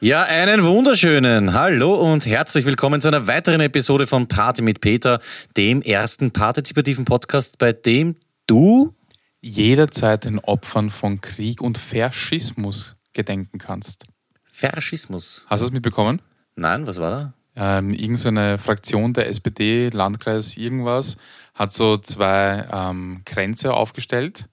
Ja, einen wunderschönen Hallo und herzlich willkommen zu einer weiteren Episode von Party mit Peter, dem ersten partizipativen Podcast, bei dem du jederzeit den Opfern von Krieg und Faschismus gedenken kannst. Faschismus. Hast du es mitbekommen? Nein, was war da? Ähm, irgendeine Fraktion der SPD, Landkreis irgendwas, hat so zwei ähm, Kränze aufgestellt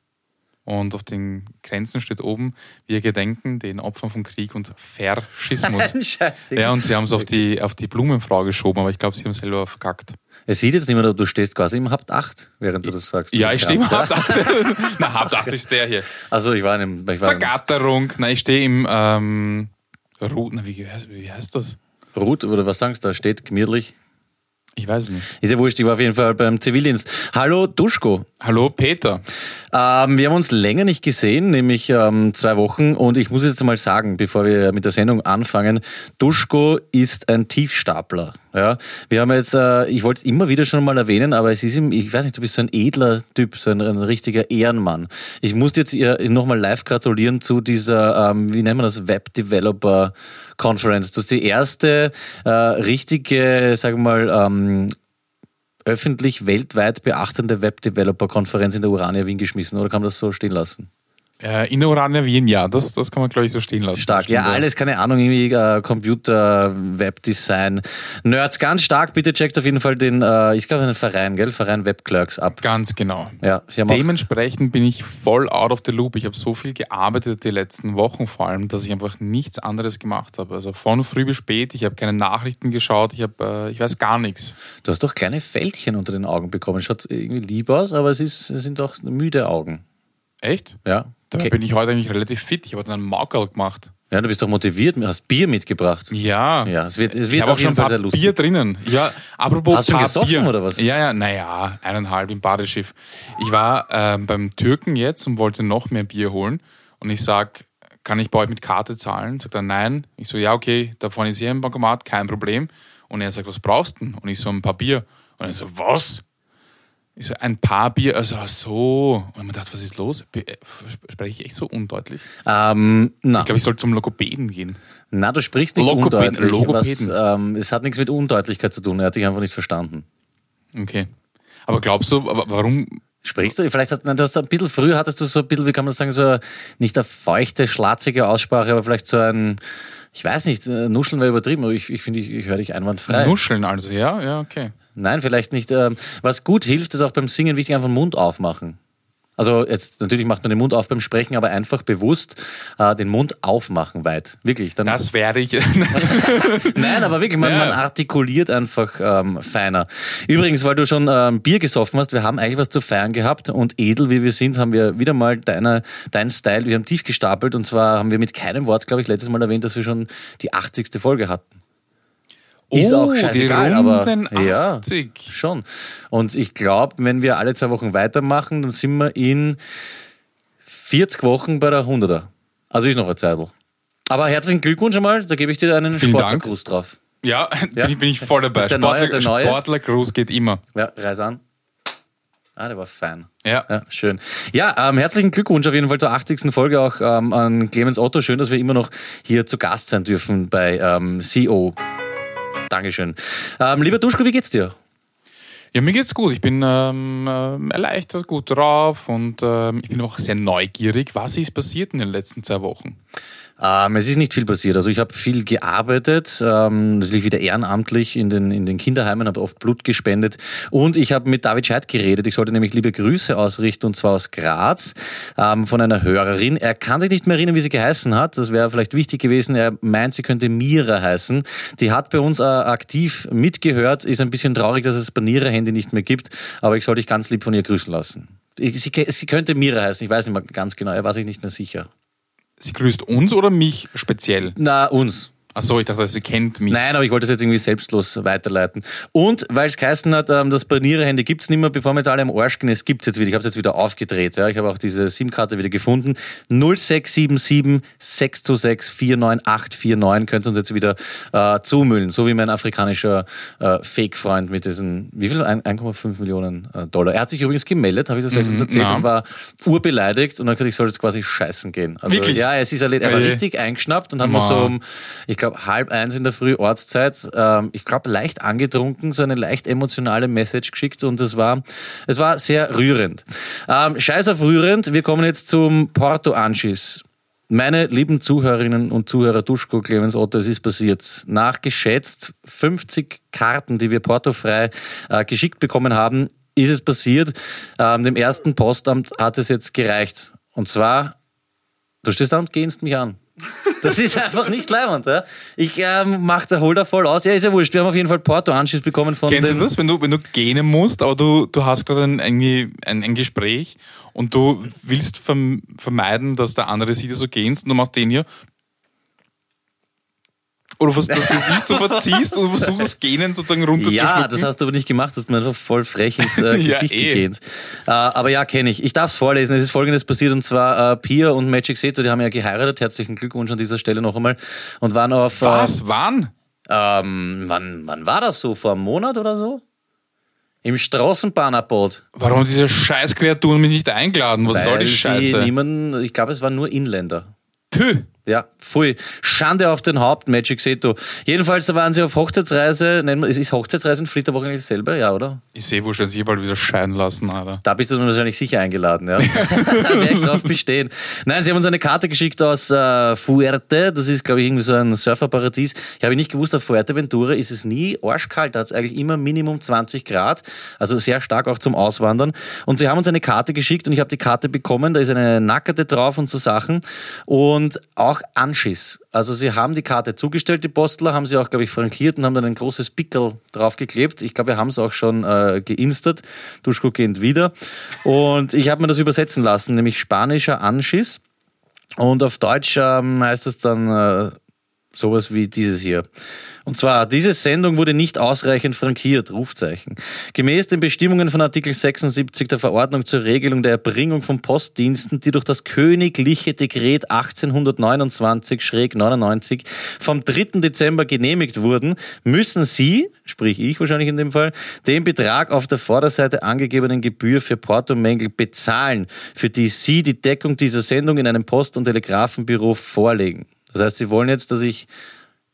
und auf den Grenzen steht oben, wir gedenken den Opfern von Krieg und Faschismus. Scheiße. ja, und sie haben es auf die, auf die Blumenfrau geschoben, aber ich glaube, sie haben selber verkackt. Es sieht jetzt nicht mehr, du stehst quasi im Habt 8, während du das sagst. Ja, ich stehe im Habt 8. Na, Habt 8 ist der hier. Also ich war in einem... Ich war in Vergatterung. Nein, ich stehe im ähm, Ru na, wie, heißt, wie heißt das? einem Rut, oder was sagst du, da steht gemütlich. Ich weiß es nicht. Ist ja wurscht, ich war auf jeden Fall beim Zivildienst. Hallo Duschko. Hallo Peter. Ähm, wir haben uns länger nicht gesehen, nämlich ähm, zwei Wochen. Und ich muss jetzt mal sagen, bevor wir mit der Sendung anfangen, Duschko ist ein Tiefstapler. Ja, wir haben jetzt, äh, ich wollte es immer wieder schon mal erwähnen, aber es ist ihm, ich weiß nicht, du bist so ein edler Typ, so ein, ein richtiger Ehrenmann. Ich muss jetzt ihr nochmal live gratulieren zu dieser, ähm, wie nennt man das, Web Developer Conference. Das ist die erste äh, richtige, sagen wir mal, ähm, öffentlich weltweit beachtende Web-Developer-Konferenz in der Urania Wien geschmissen, oder kann man das so stehen lassen? Äh, in Urania Wien, ja, das, das kann man, glaube ich, so stehen lassen. Stark, ja, alles, keine Ahnung, irgendwie äh, Computer, Webdesign, Nerds, ganz stark. Bitte checkt auf jeden Fall den, äh, ich glaube, einen Verein, gell? Verein Webclerks ab. Ganz genau. Ja, Dementsprechend bin ich voll out of the loop. Ich habe so viel gearbeitet die letzten Wochen vor allem, dass ich einfach nichts anderes gemacht habe. Also von früh bis spät, ich habe keine Nachrichten geschaut, ich, habe, äh, ich weiß gar nichts. du hast doch kleine Fältchen unter den Augen bekommen. Schaut irgendwie lieb aus, aber es, ist, es sind doch müde Augen. Echt? Ja. Dabei Okay. bin ich heute eigentlich relativ fit. Ich habe dann einen Maukerl gemacht. Ja, du bist doch motiviert, hast Bier mitgebracht. Ja. Ja, es wird, es Ich wird auch auf schon jeden ein Fall sehr lustig. Bier drinnen. Ja, apropos Hast du schon gesoffen Bier. oder was? Ja, ja, naja, eineinhalb im Badeschiff. Ich war ähm, beim Türken jetzt und wollte noch mehr Bier holen. Und ich sag, kann ich bei euch mit Karte zahlen? Sagt er, nein. Ich so, ja, okay, da vorne ist hier ein Bankomat, kein Problem. Und er sagt, was brauchst du denn? Und ich so, ein paar Bier. Und er so, was? Ich so, ein paar Bier, also ach so. Und mir gedacht, was ist los? Äh, Spreche ich echt so undeutlich? Ähm, na, Ich glaube, ich soll zum Logopäden gehen. na, du sprichst nicht Logopäden- undeutlich. Logopäden. Was, ähm, es hat nichts mit Undeutlichkeit zu tun, er hat dich einfach nicht verstanden. Okay. Aber glaubst du, warum Sprichst du? Vielleicht hast nein, du hast ein bisschen früher hattest du so ein bisschen, wie kann man das sagen, so nicht eine feuchte, schlatzige Aussprache, aber vielleicht so ein, ich weiß nicht, äh, Nuscheln wäre übertrieben, aber ich, ich finde, ich, ich höre dich einwandfrei. Nuscheln also? Ja, ja, okay. Nein, vielleicht nicht. Ähm, was gut hilft, ist auch beim Singen wichtig, einfach den Mund aufmachen. Also jetzt natürlich macht man den Mund auf beim Sprechen, aber einfach bewusst äh, den Mund aufmachen weit. Wirklich. Dann, Das werde ich. Nein, aber wirklich, man, Ja. man artikuliert einfach ähm, feiner. Übrigens, weil du schon ähm, Bier gesoffen hast, wir haben eigentlich was zu feiern gehabt und edel wie wir sind, haben wir wieder mal deiner, dein Style, wir haben tief gestapelt und zwar haben wir mit keinem Wort, glaube ich, letztes Mal erwähnt, dass wir schon die 80. Folge hatten. Ist Oh, auch scheißegal, aber runden ja, 80. schon. Und ich glaube, wenn wir alle zwei Wochen weitermachen, dann sind wir in 40 Wochen bei der 100er. Also ist noch eine Zeit. Aber herzlichen Glückwunsch einmal, da gebe ich dir einen. Sportlergruß drauf. Ja, Ja. Bin, ich, bin ich voll dabei. Neue- Sportler, geht immer. Ja, reiß an. Ah, der war fein. Ja. Ja, schön. Ja, ähm, herzlichen Glückwunsch auf jeden Fall zur 80. Folge auch ähm, an Clemens Otto. Schön, dass wir immer noch hier zu Gast sein dürfen bei ähm, CO. Dankeschön. Ähm, lieber Duschko, wie geht's dir? Ja, mir geht's gut. Ich bin ähm, ähm, erleichtert, gut drauf und ähm, ich bin auch sehr neugierig. Was ist passiert in den letzten zwei Wochen? Ähm, es ist nicht viel passiert. Also ich habe viel gearbeitet, ähm, natürlich wieder ehrenamtlich in den, in den Kinderheimen, habe oft Blut gespendet und ich habe mit David Scheidt geredet. Ich sollte nämlich liebe Grüße ausrichten und zwar aus Graz ähm, von einer Hörerin. Er kann sich nicht mehr erinnern, wie sie geheißen hat. Das wäre vielleicht wichtig gewesen. Er meint, sie könnte Mira heißen. Die hat bei uns äh, aktiv mitgehört. Ist ein bisschen traurig, dass es Banierer-Handy nicht mehr gibt, aber ich sollte dich ganz lieb von ihr grüßen lassen. Sie, sie könnte Mira heißen, ich weiß nicht mehr ganz genau, er war sich nicht mehr sicher. Sie grüßt uns oder mich speziell? Na, uns. Achso, ich dachte, sie kennt mich. Nein, aber ich wollte das jetzt irgendwie selbstlos weiterleiten. Und weil es geheißen hat, ähm, das Barniere-Handy gibt es nicht mehr, bevor wir jetzt alle am Arsch gehen, es gibt es jetzt wieder. Ich habe es jetzt wieder aufgedreht. Ja. Ich habe auch diese SIM-Karte wieder gefunden. 0677 626 49849 könnt ihr uns jetzt wieder äh, zumüllen. So wie mein afrikanischer äh, Fake-Freund mit diesen, wie viel? 1,5 Millionen äh, Dollar. Er hat sich übrigens gemeldet, habe ich das letztens erzählt, na. und war urbeleidigt und dann gesagt, ich soll jetzt quasi scheißen gehen. Also, Wirklich? Ja, es ist erledigt. Er war Äh. richtig eingeschnappt und hat mir so um, ich glaube, halb eins in der Früh Ortszeit, ähm, ich glaube, leicht angetrunken, so eine leicht emotionale Message geschickt und es war, es war sehr rührend. Ähm, Scheiß auf rührend, wir kommen jetzt zum Porto-Anschiss. Meine lieben Zuhörerinnen und Zuhörer, Duschko, Clemens Otto, es ist passiert. Nach geschätzt 50 Karten, die wir portofrei äh, geschickt bekommen haben, ist es passiert. Ähm, dem ersten Postamt hat es jetzt gereicht. Und zwar, du stehst da und gehst mich an. Das ist einfach nicht leibend. Ja? Ich ähm, mach da, hol da voll aus. Ja, ist ja wurscht. Wir haben auf jeden Fall Porto-Anschiss bekommen von Kennst du das, wenn du, wenn du gähnen musst, aber du, du hast gerade ein, ein, ein Gespräch und du willst verm vermeiden, dass der andere sieht, dass du gähnst und du machst den hier. Oder du das Gesicht so verziehst und versuchst das Gähnen sozusagen runterzuschlucken. Ja, das hast du aber nicht gemacht, du hast mir einfach voll frech ins äh, Ja, Gesicht eh. gegähnt. Äh, aber ja, kenne ich. Ich darf es vorlesen. Es ist folgendes passiert und zwar äh, Pia und Magic Seto, die haben ja geheiratet. Herzlichen Glückwunsch an dieser Stelle noch einmal. Und waren auf. äh, Was? Wann? Ähm, wann, wann war das so? Vor einem Monat oder so? Im Straßenbahnabbot. Warum diese Scheißkreaturen mich nicht eingeladen? Was soll Weil die sie Scheiße? Niemanden, ich glaube, es waren nur Inländer. Tü. Ja, pfui. Schande auf den Haupt, Magic Seto. Jedenfalls, da waren sie auf Hochzeitsreise. Nennen wir, es ist Hochzeitsreise in Flitterwoche eigentlich dasselbe, ja, oder? Ich sehe, wo stellen sich bald wieder scheiden lassen, Alter. Da bist du dann wahrscheinlich sicher eingeladen, ja. da werde ich drauf bestehen. Nein, sie haben uns eine Karte geschickt aus äh, Fuerte. Das ist, glaube ich, irgendwie so ein Surferparadies. Ich habe nicht gewusst, auf Fuerteventura ist es nie arschkalt. Da hat es eigentlich immer Minimum 20 Grad. Also sehr stark auch zum Auswandern. Und sie haben uns eine Karte geschickt und ich habe die Karte bekommen. Da ist eine Nackerte drauf und so Sachen. Und auch Anschiss. Also sie haben die Karte zugestellt, die Postler, haben sie auch, glaube ich, frankiert und haben dann ein großes Pickel draufgeklebt. Ich glaube, wir haben es auch schon äh, geinstert. Duschko geht wieder. Und ich habe mir das übersetzen lassen, nämlich spanischer Anschiss. Und auf Deutsch ähm, heißt es dann äh, sowas wie dieses hier. Und zwar, diese Sendung wurde nicht ausreichend frankiert, Rufzeichen. Gemäß den Bestimmungen von Artikel 76 der Verordnung zur Regelung der Erbringung von Postdiensten, die durch das königliche Dekret 1829-99 vom 3. Dezember genehmigt wurden, müssen Sie, sprich ich wahrscheinlich in dem Fall, den Betrag auf der Vorderseite angegebenen Gebühr für Portomängel bezahlen, für die Sie die Deckung dieser Sendung in einem Post- und Telegrafenbüro vorlegen. Das heißt, Sie wollen jetzt, dass ich,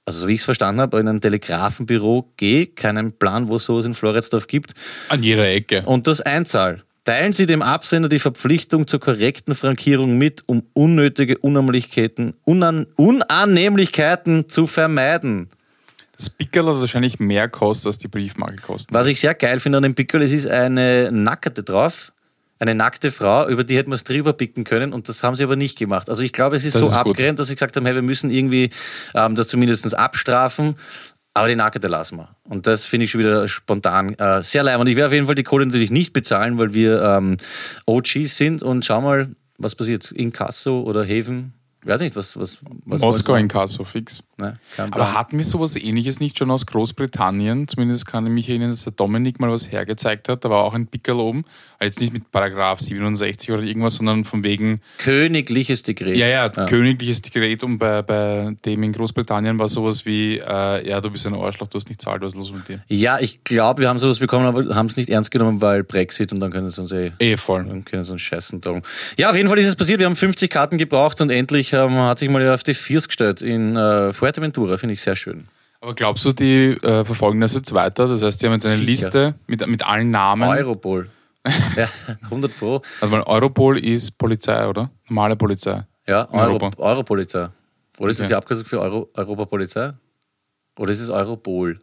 also so wie ich es verstanden habe, in ein Telegrafenbüro gehe, keinen Plan, wo es sowas in Floridsdorf gibt, An jeder Ecke. und das einzahl. Teilen Sie dem Absender die Verpflichtung zur korrekten Frankierung mit, um unnötige Unannehmlichkeiten, Unan Unannehmlichkeiten zu vermeiden. Das Pickel hat wahrscheinlich mehr kostet, als die Briefmarke kostet. Was ich sehr geil finde an dem Pickel, es ist eine Nackerte drauf, eine nackte Frau, über die hätten wir es drüber picken können und das haben sie aber nicht gemacht. Also ich glaube, es ist Das so ist gut. abgrenzt, dass sie gesagt haben, hey, wir müssen irgendwie ähm, das zumindest abstrafen, aber die Nackerte lassen wir. Und das finde ich schon wieder spontan äh, sehr leid. Und ich werde auf jeden Fall die Kohle natürlich nicht bezahlen, weil wir ähm, OGs sind und schau mal, was passiert. Inkasso oder Häfen, weiß nicht, was... was, was Moskau in Kasso, fix. Ne, Aber hatten wir sowas ähnliches nicht schon aus Großbritannien? Zumindest kann ich mich erinnern, dass der Dominik mal was hergezeigt hat. Da war auch ein Pickel oben. Also Jetzt nicht mit Paragraph 67 oder irgendwas, sondern von wegen, Königliches Dekret. ja, ja, königliches Dekret. Und bei, bei dem in Großbritannien war sowas wie, äh, ja, du bist ein Arschloch, du hast nicht zahlt, was ist los mit dir? Ja, ich glaube, wir haben sowas bekommen, aber haben es nicht ernst genommen, weil Brexit und dann können sie uns eh Eh, voll. Dann können sie uns scheißen drum. Ja, auf jeden Fall ist es passiert. Wir haben 50 Karten gebraucht und endlich ähm, hat sich mal auf die Viers gestellt in äh, Fuerteventura. Finde ich sehr schön. Aber glaubst du, die äh, verfolgen das jetzt weiter? Das heißt, die haben jetzt eine Sicher. Liste mit, mit allen Namen. Europol. ja, 100 Pro. Also, weil Europol ist Polizei, oder? Normale Polizei. Ja, Euro, Europa. Europolizei. Oder ist das Okay. die Abkürzung für Euro, Europapolizei? Oder ist es Europol?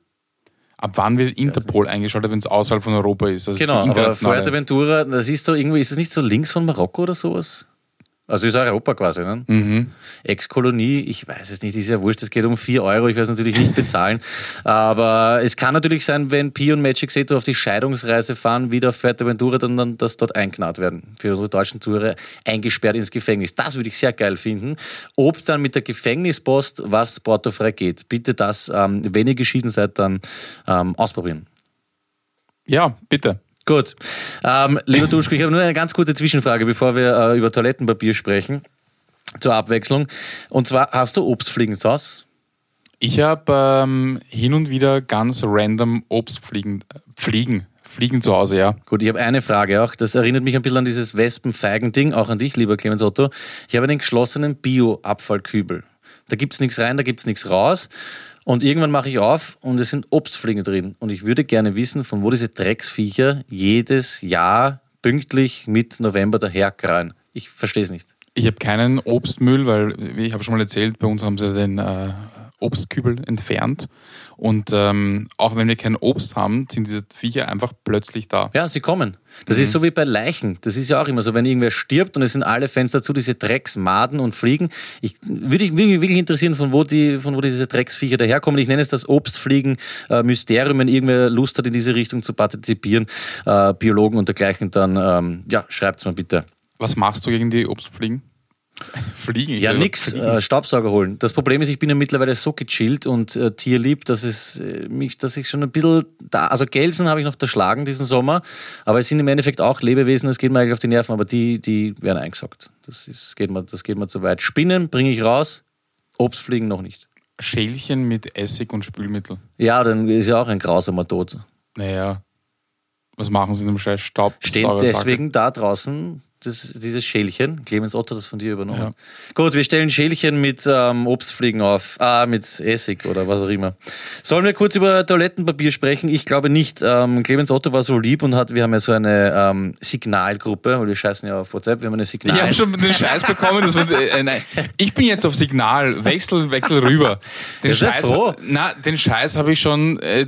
Ab wann wird Interpol eingeschaltet, wenn es außerhalb von Europa ist? Also Genau, für aber Fuerteventura, das ist so irgendwie, ist es nicht so links von Marokko oder sowas? Also ist Europa quasi, ne? Mhm. Ex-Kolonie, ich weiß es nicht, ist ja wurscht, es geht um 4 Euro, ich werde es natürlich nicht bezahlen. Aber es kann natürlich sein, wenn Pi und Magic Seto auf die Scheidungsreise fahren, wieder auf Fuerteventura, dann, dann dass dort einknarrt werden. Für unsere deutschen Zuhörer eingesperrt ins Gefängnis. Das würde ich sehr geil finden. Ob dann mit der Gefängnispost was portofrei geht, bitte das, ähm, wenn ihr geschieden seid, dann ähm, ausprobieren. Ja, bitte. Gut. Ähm, lieber Duschko, ich habe nur eine ganz kurze Zwischenfrage, bevor wir äh, über Toilettenpapier sprechen. Zur Abwechslung. Und zwar, hast du Obstfliegen zu Hause? Ich habe ähm, hin und wieder ganz random Obstfliegen, Fliegen, Fliegen zu Hause, ja. Gut, ich habe eine Frage auch. Das erinnert mich ein bisschen an dieses Wespenfeigen-Ding, auch an dich, lieber Clemens Otto. Ich habe einen geschlossenen Bio-Abfallkübel. Da gibt's nichts rein, da gibt's nichts raus. Und irgendwann mache ich auf und es sind Obstfliegen drin. Und ich würde gerne wissen, von wo diese Drecksviecher jedes Jahr pünktlich mit November daherkreien. Ich verstehe es nicht. Ich habe keinen Obstmüll, weil wie ich habe schon mal erzählt, bei uns haben sie den äh, Obstkübel entfernt. Und ähm, auch wenn wir kein Obst haben, sind diese Viecher einfach plötzlich da. Ja, sie kommen. Das ist so wie bei Leichen. Das ist ja auch immer so, wenn irgendwer stirbt und es sind alle Fenster zu, diese Drecksmaden und Fliegen. Ich würde mich wirklich interessieren, von wo, die, von wo diese Drecksviecher daherkommen. Ich nenne es das Obstfliegen-Mysterium, wenn irgendwer Lust hat, in diese Richtung zu partizipieren. Äh, Biologen und dergleichen, dann ähm, ja, schreibt's mal bitte. Was machst du gegen die Obstfliegen? Fliegen? Ich Ja, nix, Fliegen. äh, Staubsauger holen. Das Problem ist, ich bin ja mittlerweile so gechillt und äh, tierlieb, dass es äh, mich, dass ich schon ein bisschen da, also Gelsen habe ich noch erschlagen diesen Sommer, aber es sind im Endeffekt auch Lebewesen, das geht mir eigentlich auf die Nerven, aber die, die werden eingesaugt. Das ist, geht mir, das geht mir zu weit. Spinnen bringe ich raus, Obstfliegen noch nicht. Schälchen mit Essig und Spülmittel. Ja, dann ist ja auch ein grausamer Tod. Naja, was machen sie in dem scheiß Staub? Stehen deswegen da draußen das, dieses Schälchen. Clemens Otto hat das von dir übernommen. Ja. Gut, wir stellen Schälchen mit ähm, Obstfliegen auf. Ah, mit Essig oder was auch immer. Sollen wir kurz über Toilettenpapier sprechen? Ich glaube nicht. Ähm, Clemens Otto war so lieb und hat, wir haben ja so eine ähm, Signalgruppe, weil wir scheißen ja auf WhatsApp, wir haben eine Signal. Ich habe schon den Scheiß bekommen. Das wird, äh, nein. Ich bin jetzt auf Signal. Wechsel, wechsel rüber. Den Scheiß, na, den Scheiß habe ich schon äh,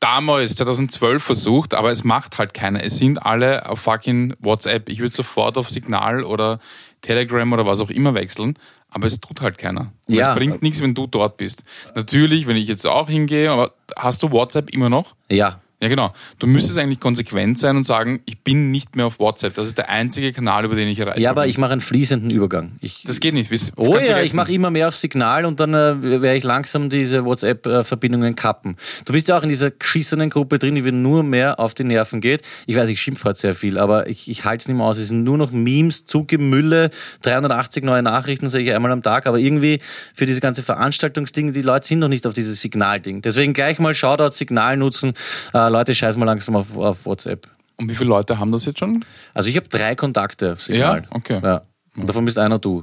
damals, 2012 versucht, aber es macht halt keiner. Es sind alle auf fucking WhatsApp. Ich würde sofort auf Signal oder Telegram oder was auch immer wechseln, aber es tut halt keiner. Und Ja. Es bringt nichts, wenn du dort bist. Natürlich, wenn ich jetzt auch hingehe, aber hast du WhatsApp immer noch? ja. Ja, genau. Du müsstest eigentlich konsequent sein und sagen, ich bin nicht mehr auf WhatsApp. Das ist der einzige Kanal, über den ich erreiche. Ja, aber ich mache einen fließenden Übergang. Ich, Das geht nicht. Oh kannst ja, vergessen. ich mache immer mehr auf Signal und dann äh, werde ich langsam diese WhatsApp-Verbindungen kappen. Du bist ja auch in dieser geschissenen Gruppe drin, die mir nur mehr auf die Nerven geht. Ich weiß, ich schimpfe heute sehr viel, aber ich, ich halte es nicht mehr aus. Es sind nur noch Memes, Zugemülle, 380 neue Nachrichten sehe ich einmal am Tag, aber irgendwie für diese ganze Veranstaltungsdinge, die Leute sind noch nicht auf dieses Signal-Ding. Deswegen gleich mal Shoutout, Signal nutzen. Äh, Leute, scheiß mal langsam auf, auf WhatsApp. Und wie viele Leute haben das jetzt schon? Also ich habe drei Kontakte auf Signal. Ja? Okay. Ja. Und davon bist einer du.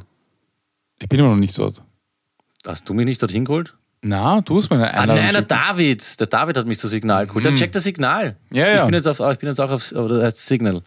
Ich bin immer noch nicht dort. Hast du mich nicht dorthin geholt? Na, du hast meine Ah, Einladung nein, der. David. Der David hat mich zu Signal geholt. Dann checkt das Signal. Ja, ja. Ich bin jetzt, auf, ich bin jetzt auch auf Signal.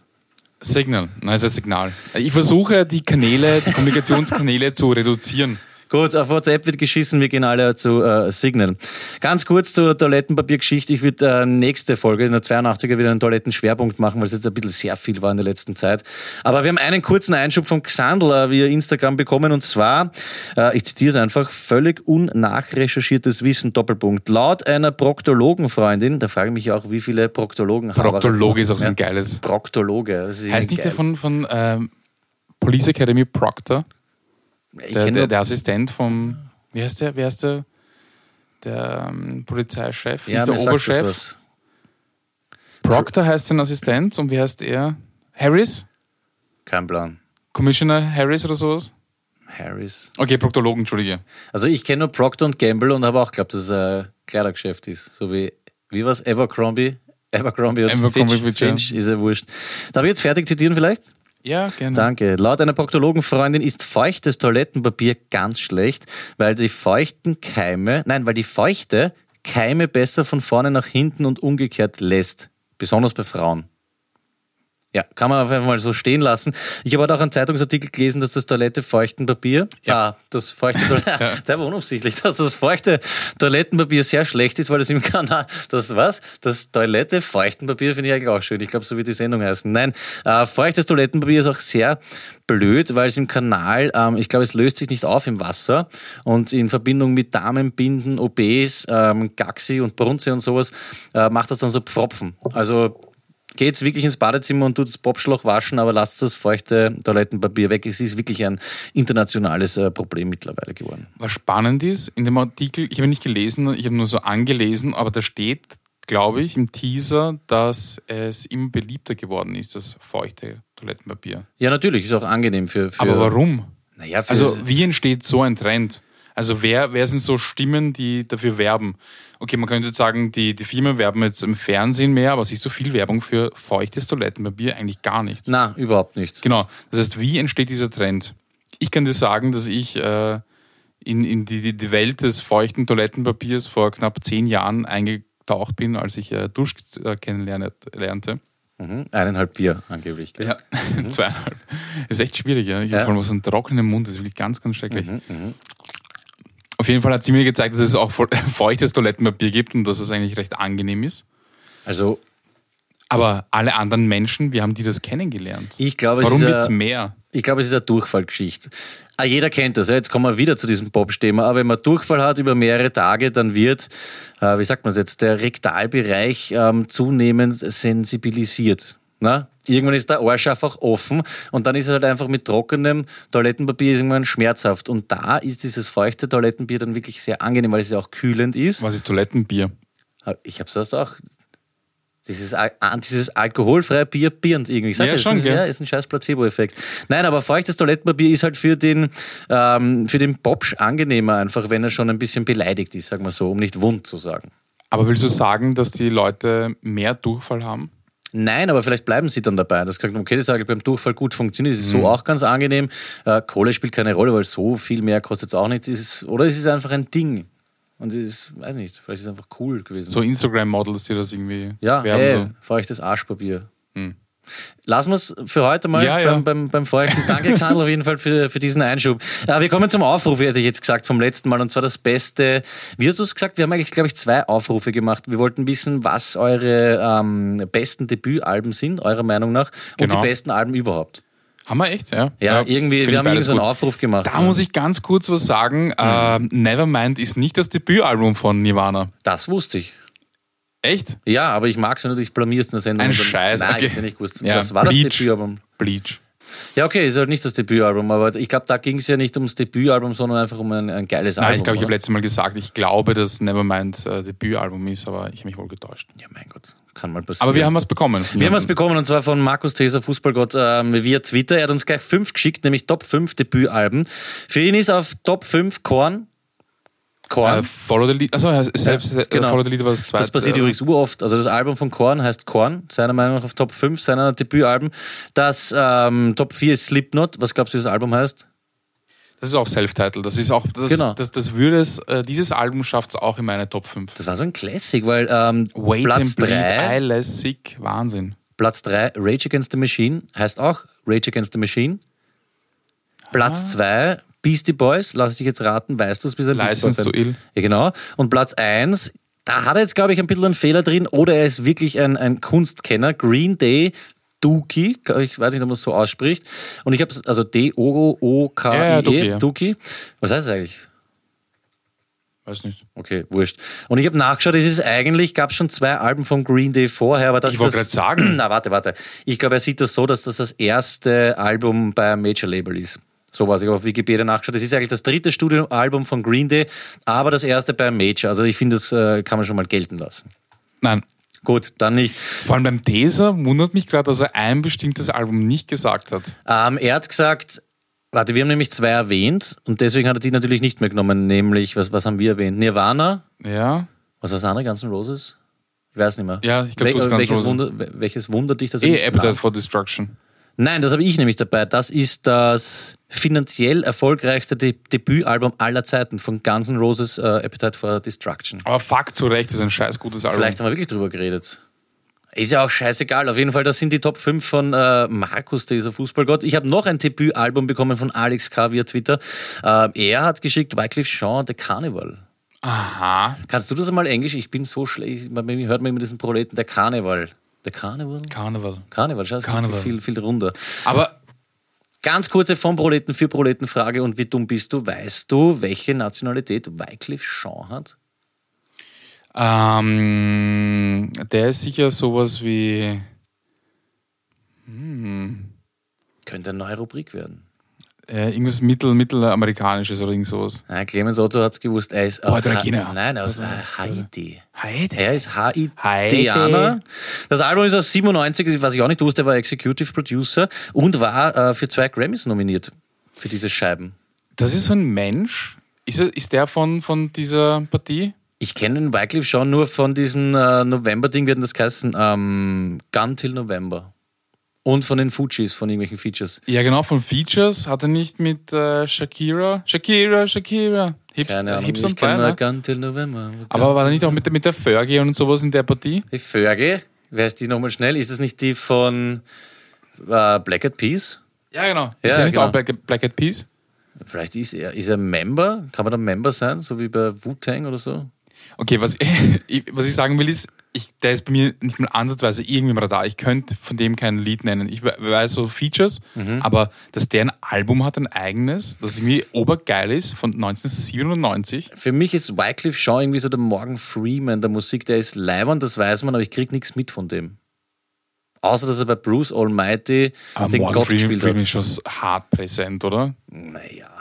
Signal. Nein, es ist Signal. Ich versuche, die Kanäle, die Kommunikationskanäle zu reduzieren. Gut, auf WhatsApp wird geschissen, wir gehen alle zu äh, Signal. Ganz kurz zur Toilettenpapiergeschichte. Ich würde äh, nächste Folge, in der 82er, wieder einen Toilettenschwerpunkt machen, weil es jetzt ein bisschen sehr viel war in der letzten Zeit. Aber wir haben einen kurzen Einschub vom Xandl äh, via Instagram bekommen und zwar, äh, ich zitiere es einfach, völlig unnachrecherchiertes Wissen, Doppelpunkt. Laut einer Proktologenfreundin, da frage ich mich auch, wie viele Proktologen haben. Proktologe ist auch so ein geiles. Proktologe. Heißt nicht der von, von ähm, Police Academy Proctor? Ich Der, der, der Assistent vom, wie heißt der, wer heißt der? Der ähm, Polizeichef, ja, nicht der Oberchef. Proctor heißt sein Assistent und wie heißt er? Harris? Kein Plan. Commissioner Harris oder sowas? Harris. Okay, Proktologen, entschuldige. Also ich kenne nur Procter und Gamble und habe auch geglaubt, dass es ein Kleidergeschäft ist. So wie, wie was? Abercrombie? Abercrombie und Abercrombie Fitch, Fitch, ja. Finch, ist ja wurscht. Darf ich jetzt fertig zitieren vielleicht? Ja, gerne. Danke. Laut einer Proktologenfreundin ist feuchtes Toilettenpapier ganz schlecht, weil die feuchten Keime, nein, weil die feuchte Keime besser von vorne nach hinten und umgekehrt lässt. Besonders bei Frauen. Ja, kann man auf jeden Fall so stehen lassen. Ich habe auch einen Zeitungsartikel gelesen, dass das Toilette feuchten Papier, Ja. ah, das feuchte Toilette, der war unabsichtlich, dass das feuchte Toilettenpapier sehr schlecht ist, weil das im Kanal, das was? Das Toilette feuchten Papier finde ich eigentlich auch schön. Ich glaube, so wird die Sendung heißen. Nein, äh, feuchtes Toilettenpapier ist auch sehr blöd, weil es im Kanal, ähm, ich glaube, es löst sich nicht auf im Wasser und in Verbindung mit Damenbinden, OBs, ähm, Gaxi und Brunze und sowas äh, macht das dann so Pfropfen. Also geht's wirklich ins Badezimmer und tut das Popschloch waschen, aber lasst das feuchte Toilettenpapier weg. Es ist wirklich ein internationales äh, Problem mittlerweile geworden. Was spannend ist, in dem Artikel, ich habe nicht gelesen, ich habe nur so angelesen, aber da steht, glaube ich, im Teaser, dass es immer beliebter geworden ist, das feuchte Toilettenpapier. Ja, natürlich, ist auch angenehm für. für Aber warum? Naja, für, Also wie entsteht so ein Trend? Also wer, wer sind so Stimmen, die dafür werben? Okay, man könnte jetzt sagen, die, die Firmen werben jetzt im Fernsehen mehr, aber siehst du viel Werbung für feuchtes Toilettenpapier? Eigentlich gar nicht. na, überhaupt nicht. Genau. Das heißt, wie entsteht dieser Trend? Ich kann dir sagen, dass ich äh, in, in die, die Welt des feuchten Toilettenpapiers vor knapp zehn Jahren eingetaucht bin, als ich äh, Dusch äh, kennenlernte. Mhm. Eineinhalb Bier angeblich. Gell? Ja, zweieinhalb. Ist echt schwierig, ja. Ich Ja. habe vor allem so einen trockenen Mund, das ist wirklich ganz, ganz schrecklich. Mhm, mhm. Auf jeden Fall hat sie mir gezeigt, dass es auch feuchtes Toilettenpapier gibt und dass es eigentlich recht angenehm ist. Also Aber alle anderen Menschen, wie haben die das kennengelernt? ich glaube, es Warum ist wird es mehr? Ich glaube, es ist eine Durchfallgeschichte. Ah, jeder kennt das. Ja. Jetzt kommen wir wieder zu diesem Popsthema. Aber wenn man Durchfall hat über mehrere Tage, dann wird, äh, wie sagt man es jetzt, der Rektalbereich ähm, zunehmend sensibilisiert. Na? Irgendwann ist der Arsch einfach offen und dann ist es halt einfach mit trockenem Toilettenpapier irgendwann schmerzhaft. Und da ist dieses feuchte Toilettenbier dann wirklich sehr angenehm, weil es ja auch kühlend ist. Was ist Toilettenbier? Ich habe sonst auch. Dieses, ah, dieses alkoholfreie Bier birnt irgendwie. Sag Ja, das, schon, ist, ja, ist ein scheiß Placebo-Effekt. Nein, aber feuchtes Toilettenpapier ist halt für den, ähm, für den Popsch angenehmer, einfach wenn er schon ein bisschen beleidigt ist, sagen wir so, um nicht wund zu sagen. Aber willst du sagen, dass die Leute mehr Durchfall haben? Nein, aber vielleicht bleiben sie dann dabei. Das gesagt, okay, das sage ich beim Durchfall gut funktioniert. Das ist Mhm. so auch ganz angenehm. Äh, Kohle spielt keine Rolle, weil so viel mehr kostet es auch nichts. Ist, oder es ist einfach ein Ding. Und es ist, weiß nicht, vielleicht ist es einfach cool gewesen. So Instagram-Models, die das irgendwie Ja, werben. ey, so. feuchtes Arschpapier. Hm. Lassen wir es für heute mal Ja, beim, ja. beim, beim Feuchten. Danke, Xandl, auf jeden Fall für, für diesen Einschub. Äh, wir kommen zum Aufruf, hätte ich jetzt gesagt, vom letzten Mal. Und zwar das Beste. Wie hast du es gesagt? Wir haben eigentlich, glaube ich, zwei Aufrufe gemacht. Wir wollten wissen, was eure ähm, besten Debütalben sind, eurer Meinung nach. Und Genau. die besten Alben überhaupt. Haben wir echt, ja? Ja, irgendwie, find wir haben irgendwie so einen gut. Aufruf gemacht. Da ja. muss ich ganz kurz was sagen. Äh, Nevermind ist nicht das Debütalbum von Nirvana. das wusste ich. Echt? Ja, aber ich mag es, wenn du dich blamierst in der Sendung. Ein dann- Scheiß, Nein, okay. ich ja nicht gewusst. Ja, Was war das Bleach. Debütalbum? Bleach. Ja, okay, ist halt nicht das Debütalbum, aber ich glaube, da ging es ja nicht ums Debütalbum, sondern einfach um ein, ein geiles Nein, Album. ich glaube, ich habe letztes Mal gesagt, ich glaube, dass Nevermind äh, Debütalbum ist, aber ich habe mich wohl getäuscht. Ja, mein Gott, kann mal passieren. Aber wir haben was bekommen. wir haben was bekommen und zwar von Markus Theser, Fußballgott, ähm, via Twitter. Er hat uns gleich fünf geschickt, nämlich Top 5 Debütalben. Für ihn ist auf Top 5 Korn. Korn. Äh, Follow the Lead. Also selbst Ja, äh, genau. Follow the Lead war das zweite. das passiert äh, übrigens uroft. Also das Album von Korn heißt Korn, seiner Meinung nach auf Top 5 seiner Debütalben. Das ähm, Top 4 ist Slipknot. Was glaubst du, wie das Album heißt? Das ist auch Self-Title. Das ist auch, das, Genau. das, das würde es, äh, dieses Album schafft es auch in meine Top 5. Das war so ein Classic, weil ähm, Wait Platz and Bleed, 3 I Less Sick, Wahnsinn. Platz 3, Rage Against the Machine, heißt auch Rage Against the Machine. Platz 2, Beastie Boys, lass ich dich jetzt raten, weißt du es, bis ein Beastie License Boy to Fan? Ill. Ja, genau. Und Platz 1, da hat er jetzt, glaube ich, ein bisschen einen Fehler drin oder er ist wirklich ein, ein Kunstkenner. Green Day, Dookie, ich weiß nicht, ob man es so ausspricht. Und ich habe es, also D-O-O-K-I-E, Ja, ja, Dookie, ja. Dookie. Was heißt das eigentlich? Weiß nicht. Okay, wurscht. Und ich habe nachgeschaut, es ist eigentlich, gab es schon zwei Alben von Green Day vorher, aber das Ich wollte gerade sagen. Na, warte, warte. Ich glaube, er sieht das so, dass das das erste Album beim Major Label ist. So was ich auf Wikipedia nachgeschaut. Das ist eigentlich das dritte Studioalbum von Green Day, aber das erste beim Major. Also ich finde, das äh, kann man schon mal gelten lassen. Nein. Gut, dann nicht. Vor allem beim Taser wundert mich gerade, dass er ein bestimmtes Album nicht gesagt hat. Ähm, er hat gesagt, warte, wir haben nämlich zwei erwähnt und deswegen hat er die natürlich nicht mehr genommen, nämlich, was, was haben wir erwähnt? Nirvana, Ja. was war das andere, Guns N' Roses? Ich weiß nicht mehr. Ja, ich glaub, du hast Wel- Guns N' welches, Roses. Wunder, welches wundert dich, dass er Eh, nicht Appetite for Destruction. Nein, das habe ich nämlich dabei. Das ist das finanziell erfolgreichste De Debütalbum aller Zeiten von Guns N' Roses äh, Appetite for Destruction. Aber fuck, zu Recht ist ein scheiß gutes Album. Vielleicht haben wir wirklich drüber geredet. Ist ja auch scheißegal. Auf jeden Fall, das sind die Top 5 von äh, Markus, dieser Fußballgott. Ich habe noch ein Debütalbum bekommen von Alex K. via Twitter. Äh, er hat geschickt Wycliffe Jean, The Carnival. Aha. Kannst du das einmal Englisch? Ich bin so schlecht. Mir hört man immer diesen Proleten, der Karneval. Der Karneval? Carnival. Karneval, schau, es geht Karneval. viel, viel runter. Aber Ganz kurze von Proleten für Proleten Frage und wie dumm bist du? Weißt du, welche Nationalität Wycliffe Jean hat? ähm, der ist sicher sowas wie. Könnte eine neue Rubrik werden. Äh, irgendwas Mittel, Mittelamerikanisches oder irgend sowas. Nein, Clemens Otto hat es gewusst. Er ist aus Puerto Rico. Nein, aus Haiti. Haiti. Er ist Haiti. Haitianer. Das Album ist aus 97, was ich auch nicht wusste, er war Executive Producer und war äh, für zwei Grammys nominiert für diese Scheiben. Das ist so ein Mensch. Ist, er, ist der von, von dieser Partie? Ich kenne den Wycliffe schon nur von diesem äh, November-Ding, denn das heißen? Ähm, Gun Till November. Und von den Fujis, von irgendwelchen Features. Ja, genau, von Features hat er nicht mit äh, Shakira. Shakira, Shakira. Hips, Keine Ahnung, Hips ich kenne nur. Gun Till November. Aber war er nicht auch mit, der- mit der Fergie und sowas in der Partie? Die Fergie, wer ist die nochmal schnell? Ist es nicht die von äh, Black Eyed Peas? Ja, genau. Ja, ist er nicht genau. auch Black, Black Eyed Peas? Vielleicht ist er, ist er Member? Kann man da Member sein, so wie bei Wu-Tang oder so? Okay, was ich, was ich sagen will ist, ich, der ist bei mir nicht mal ansatzweise irgendwie im Radar. Ich könnte von dem kein Lied nennen. Ich we- weiß so Features, Mhm. aber dass der ein Album hat, ein eigenes, das irgendwie obergeil ist, von 1997. Für mich ist Wycliffe Jean irgendwie so der Morgan Freeman der Musik. Der ist leibend, das weiß man, aber ich krieg nichts mit von dem. Außer, dass er bei Bruce Almighty Aber den Morgan Gott Freeman, gespielt Freeman hat. ist schon hart präsent, oder? Naja.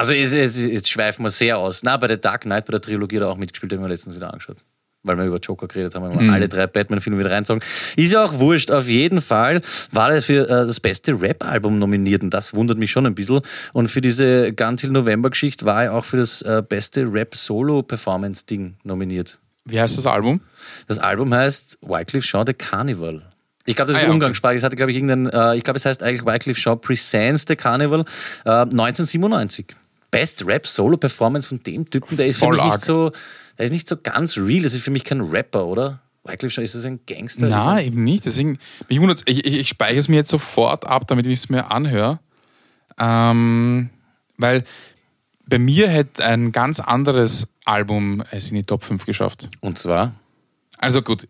Also jetzt, jetzt, jetzt schweifen wir sehr aus. Na, bei der Dark Knight, bei der Trilogie hat er auch mitgespielt, den haben wir letztens wieder angeschaut. Weil wir über Joker geredet haben, wenn wir alle drei Batman-Filme wieder reinsagen. Ist ja auch wurscht. Auf jeden Fall war er für äh, das beste Rap-Album nominiert und das wundert mich schon ein bisschen. Und für diese Gun Till November-Geschichte war er auch für das äh, beste Rap-Solo-Performance-Ding nominiert. Wie heißt das Album? Das Album heißt Wycliffe Jean The Carnival. Ich glaube, das ist Ah ja, okay. Umgangssprache. Es hatte, glaube ich, irgendein, äh, ich glaube, es heißt eigentlich Wycliffe Jean Presents The Carnival äh, 1997. Best Rap Solo Performance von dem Typen, der ist für Voll mich nicht arg. so, der ist nicht so ganz real. Das ist für mich kein Rapper, oder? Wycliffe Jean, ist das ein Gangster? Na, eben nicht. Deswegen, mich wundert's. ich, ich, ich speichere es mir jetzt sofort ab, damit ich es mir anhöre. Ähm, weil bei mir hätte ein ganz anderes Album es in die Top 5 geschafft. Und zwar, Also gut,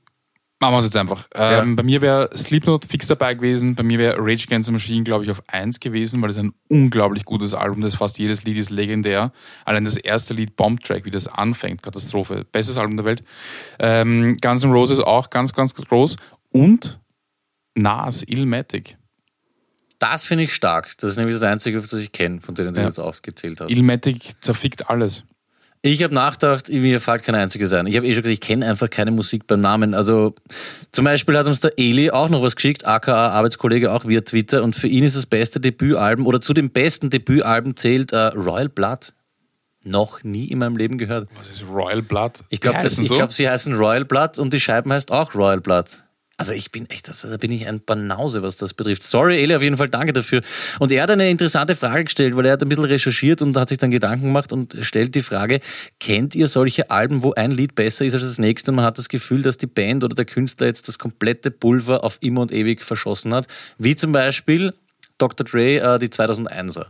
machen wir es jetzt einfach. Ähm, Bei mir wäre Slipknot fix dabei gewesen. Bei mir wäre Rage Against the Machine, glaube ich, auf 1 gewesen, weil es ein unglaublich gutes Album ist. Fast jedes Lied ist legendär. Allein das erste Lied, Bomb Track, wie das anfängt, Katastrophe. Bestes Album der Welt. Ähm, Guns N' Roses auch ganz, ganz groß. Und Nas, Illmatic. das finde ich stark. Das ist nämlich das Einzige, was ich kenne, von denen du Ja. jetzt aufgezählt hast. Illmatic zerfickt alles. Ich habe nachgedacht, mir fällt kein einziger sein. Ich habe eh schon gesagt, ich kenne einfach keine Musik beim Namen. Also zum Beispiel hat uns der Eli auch noch was geschickt, aka Arbeitskollege auch via Twitter. Und für ihn ist das beste Debütalbum oder zu den besten Debütalben zählt äh, Royal Blood. Noch nie in meinem Leben gehört. Was ist Royal Blood? Ich glaube, so? glaub, sie heißen Royal Blood und die Scheiben heißt auch Royal Blood. Also ich bin echt, also da bin ich ein Banause, was das betrifft. Sorry, Eli, auf jeden Fall danke dafür. Und er hat eine interessante Frage gestellt, weil er hat ein bisschen recherchiert und hat sich dann Gedanken gemacht und stellt die Frage, kennt ihr solche Alben, wo ein Lied besser ist als das nächste und man hat das Gefühl, dass die Band oder der Künstler jetzt das komplette Pulver auf immer und ewig verschossen hat? Wie zum Beispiel Dr. Dre, äh, die 2001er.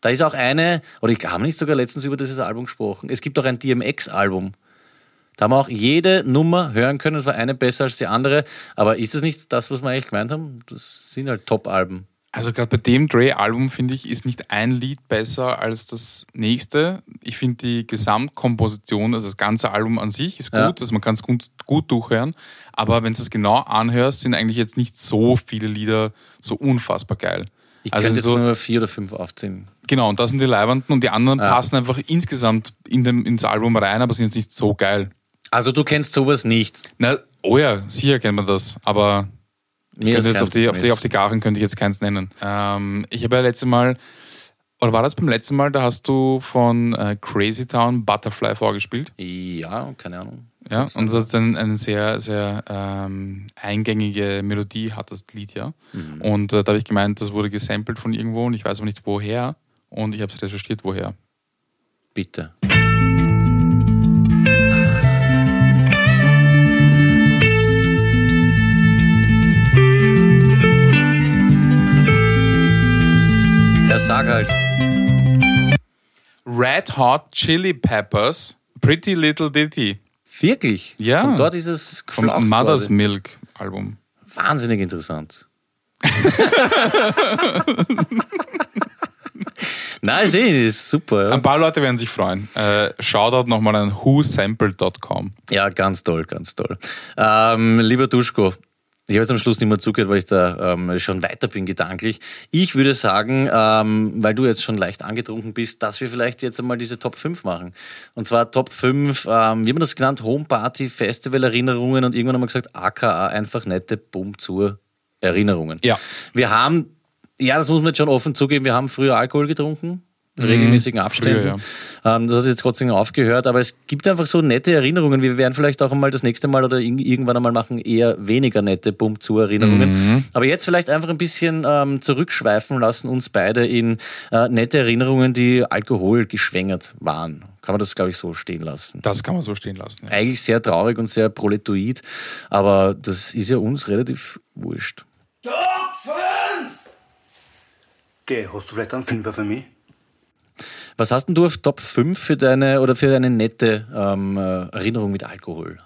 Da ist auch eine, oder ich habe nicht sogar letztens über dieses Album gesprochen. Es gibt auch ein DMX-Album. Da haben wir auch jede Nummer hören können. Es war eine besser als die andere. Aber ist das nicht das, was wir eigentlich gemeint haben? Das sind halt Top-Alben. Also gerade bei dem Dre-Album finde ich, ist nicht ein Lied besser als das nächste. Ich finde die Gesamtkomposition, also das ganze Album an sich ist gut, Ja. also man kann es gut, gut durchhören. Aber wenn du es genau anhörst, sind eigentlich jetzt nicht so viele Lieder so unfassbar geil. Ich also könnte jetzt so, nur vier oder fünf aufzählen. genau, und das sind die Leibenden und die anderen Ja. passen einfach insgesamt in dem, ins Album rein, aber sind jetzt nicht so geil. Also du kennst sowas nicht. Na, oh ja, sicher kennt man das, aber Mir könnte jetzt auf die, auf, die, auf die Garen könnte ich jetzt keins nennen. Ähm, ich habe ja letztes Mal, oder war das beim letzten Mal, da hast du von äh, Crazy Town Butterfly vorgespielt. Ja, keine Ahnung. Ja, und das ist ein, eine sehr, sehr ähm, eingängige Melodie hat das Lied ja. Mhm. Und äh, da habe ich gemeint, das wurde gesampelt von irgendwo und ich weiß aber nicht woher. Und ich habe es recherchiert, woher. Bitte. Sag halt. Red Hot Chili Peppers, Pretty Little Ditty. Wirklich? Ja. Von dort ist es Vom. Mother's quasi. Milk Album. Wahnsinnig interessant. Nein, ist eh ist super. Ja. Ein paar Leute werden sich freuen. Äh, Shoutout nochmal an whosampled.com. Ja, ganz toll, ganz toll. Ähm, lieber Duschko, ich habe jetzt am Schluss nicht mehr zugehört, weil ich da ähm, schon weiter bin gedanklich. Ich würde sagen, ähm, weil du jetzt schon leicht angetrunken bist, dass wir vielleicht jetzt einmal diese Top 5 machen. Und zwar Top 5, ähm, wie haben wir das genannt? Homeparty, Festival-Erinnerungen und irgendwann haben wir gesagt, AKA, einfach nette Bumm zur Erinnerungen. Ja. Wir haben, ja, das muss man jetzt schon offen zugeben, wir haben früher Alkohol getrunken. In regelmäßigen Abständen. Mhm. Früher, ähm, das hat jetzt trotzdem aufgehört, aber es gibt einfach so nette Erinnerungen. Wir werden vielleicht auch einmal das nächste Mal oder ir- irgendwann einmal machen eher weniger nette Bump zu Erinnerungen. Mhm. Aber jetzt vielleicht einfach ein bisschen ähm, zurückschweifen lassen, uns beide in äh, nette Erinnerungen, die Alkohol geschwängert waren. Kann man das, glaube ich, so stehen lassen. Das kann man so stehen lassen. Ja. Eigentlich sehr traurig und sehr proletoid, aber das ist ja uns relativ wurscht. Top 5! Geh, hast du vielleicht einen Fünfer für mich? Was hast denn du auf Top 5 für deine oder für deine nette ähm, äh, Erinnerung mit Alkohol?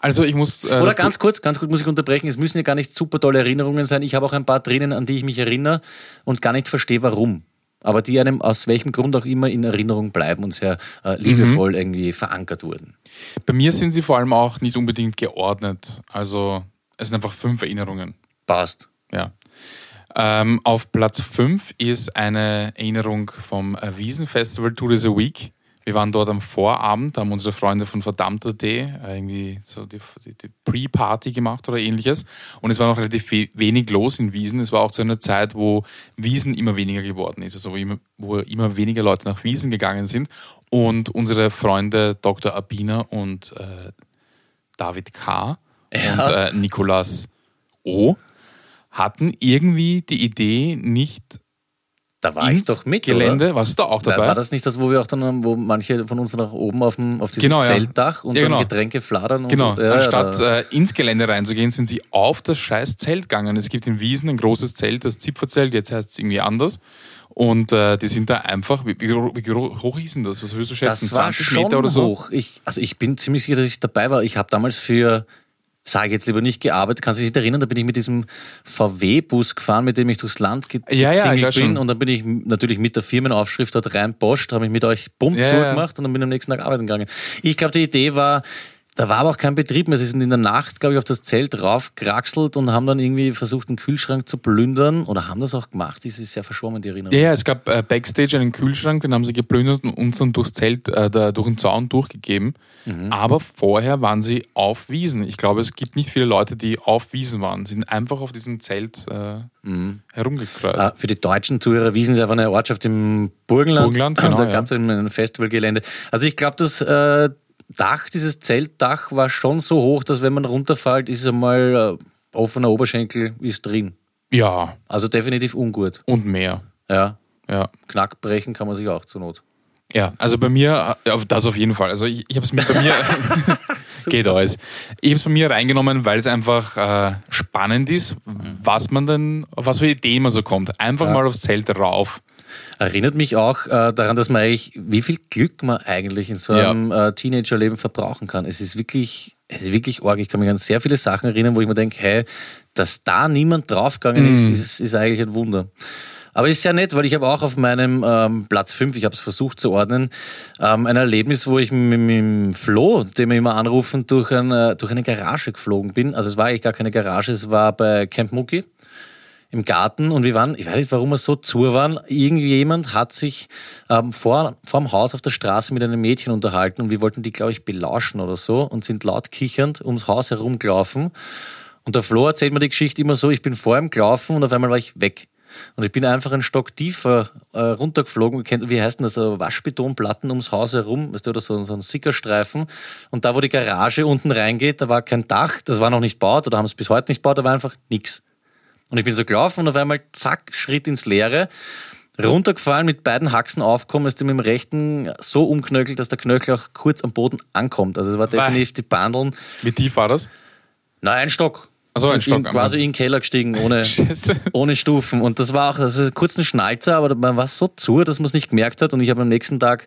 Also ich muss. Äh, Oder ganz kurz, ganz kurz muss ich unterbrechen. Es müssen ja gar nicht super tolle Erinnerungen sein. Ich habe auch ein paar drinnen, an die ich mich erinnere und gar nicht verstehe, warum. Aber die einem aus welchem Grund auch immer in Erinnerung bleiben und sehr äh, liebevoll irgendwie verankert wurden. Bei mir sind sie vor allem auch nicht unbedingt geordnet. Also es sind einfach fünf Erinnerungen. Passt. Ja. Ähm, auf Platz 5 ist eine Erinnerung vom äh, Wiesenfestival Two Days a Week. Wir waren dort am Vorabend, haben unsere Freunde von Verdammter D äh, irgendwie so die, die, die Pre-Party gemacht oder ähnliches. Und es war noch relativ we wenig los in Wiesen. Es war auch zu einer Zeit, wo Wiesen immer weniger geworden ist, also wo immer, wo immer weniger Leute nach Wiesen gegangen sind. Und unsere Freunde Dr. Abina und äh, David K. Ja. und äh, Nikolas O. hatten irgendwie die Idee, nicht Da war ich ins doch mit, Gelände, oder? warst du da auch dabei? war das nicht das, wo wir auch dann, haben, wo manche von uns nach oben auf, dem, auf diesem Genau. Zeltdach und Ja, dann genau. Getränke fladern? Genau, Und, ja, anstatt äh, ins Gelände reinzugehen, sind sie auf das scheiß Zelt gegangen. Es gibt in Wiesen ein großes Zelt, das Zipferzelt, jetzt heißt es irgendwie anders. Und äh, die sind da einfach, wie, wie, hoch ist denn das? Was würdest du schätzen? Das war 20 schon Meter oder so? hoch. Ich, also ich bin ziemlich sicher, dass ich dabei war. Ich habe damals für, sage ich jetzt lieber nicht gearbeitet, kannst du dich nicht erinnern, da bin ich mit diesem VW-Bus gefahren, mit dem ich durchs Land ge Ja, ja, gezingelt bin. schon. Und dann bin ich natürlich mit der Firmenaufschrift dort reinposcht, habe ich mit euch bumm Ja, zugemacht und dann bin ich am nächsten Tag arbeiten gegangen. Ich glaube, die Idee war, da war aber auch kein Betrieb mehr. Sie sind in der Nacht, glaube ich, auf das Zelt raufgeraxelt und haben dann irgendwie versucht, den Kühlschrank zu plündern. Oder haben das auch gemacht? Das ist sehr verschwommen, die Erinnerung. Ja, ja, es gab äh, Backstage einen Kühlschrank, den haben sie geplündert und uns dann durchs Zelt, äh, da, durch den Zaun durchgegeben. Mhm. Aber vorher waren sie auf Wiesen. Ich glaube, es gibt nicht viele Leute, die auf Wiesen waren. Sie sind einfach auf diesem Zelt äh, Mhm. herumgekreuzt. Äh, für die deutschen Zuhörer, Wiesen ist einfach eine Ortschaft im Burgenland. Burgenland, genau, Da gab es ein Festivalgelände. Also ich glaube, das äh, Dach, dieses Zeltdach war schon so hoch, dass wenn man runterfällt, ist es einmal äh, offener Oberschenkel ist drin. ja, Also definitiv ungut. und mehr. Ja. Ja. Knack brechen kann man sich auch zur Not. Ja, also bei mir, äh, das auf jeden Fall. Also ich, ich habe es bei mir, geht alles. Ich habe es bei mir reingenommen, weil es einfach äh, spannend ist, was man denn, auf was für Ideen man so kommt. Einfach mal aufs Zelt rauf. Erinnert mich auch äh, daran, dass man eigentlich, wie viel Glück man eigentlich in so Ja. einem äh, Teenagerleben verbrauchen kann. Es ist wirklich, es ist wirklich arg. Ich kann mich an sehr viele Sachen erinnern, wo ich mir denke, hey, dass da niemand draufgegangen ist, ist, ist eigentlich ein Wunder. Aber ist sehr nett, weil ich habe auch auf meinem ähm, Platz 5, ich habe es versucht zu ordnen, ähm, ein Erlebnis, wo ich mit, mit dem Flo, den wir immer anrufen, durch, ein, äh, durch eine Garage geflogen bin. Also es war eigentlich gar keine Garage, es war bei Camp Mucki im Garten und wir waren, ich weiß nicht, warum wir so zu waren, irgendjemand hat sich ähm, vor, vor dem Haus auf der Straße mit einem Mädchen unterhalten und wir wollten die, glaube ich, belauschen oder so und sind laut kichernd ums Haus herumgelaufen. Und der Flo erzählt mir die Geschichte immer so, ich bin vor ihm gelaufen und auf einmal war ich weg. Und ich bin einfach einen Stock tiefer äh, runtergeflogen. Wie heißt denn das? So Waschbetonplatten ums Haus herum, weißt du, oder so, so ein Sickerstreifen. Und da, wo die Garage unten reingeht, da war kein Dach, das war noch nicht baut oder haben es bis heute nicht baut, da war einfach nichts. Und ich bin so gelaufen und auf einmal, zack, Schritt ins Leere. Runtergefallen, mit beiden Haxen aufkommen, ist mit dem rechten so umknöchelt, dass der Knöchel auch kurz am Boden ankommt. Also es war definitiv die Bandeln. Wie tief war das? Na, ein Stock. Ach so, ein Stock. in, quasi in den Keller gestiegen, ohne, ohne Stufen. Und das war auch das ist kurz ein Schnalzer, aber man war so zu, dass man es nicht gemerkt hat. Und ich habe am nächsten Tag,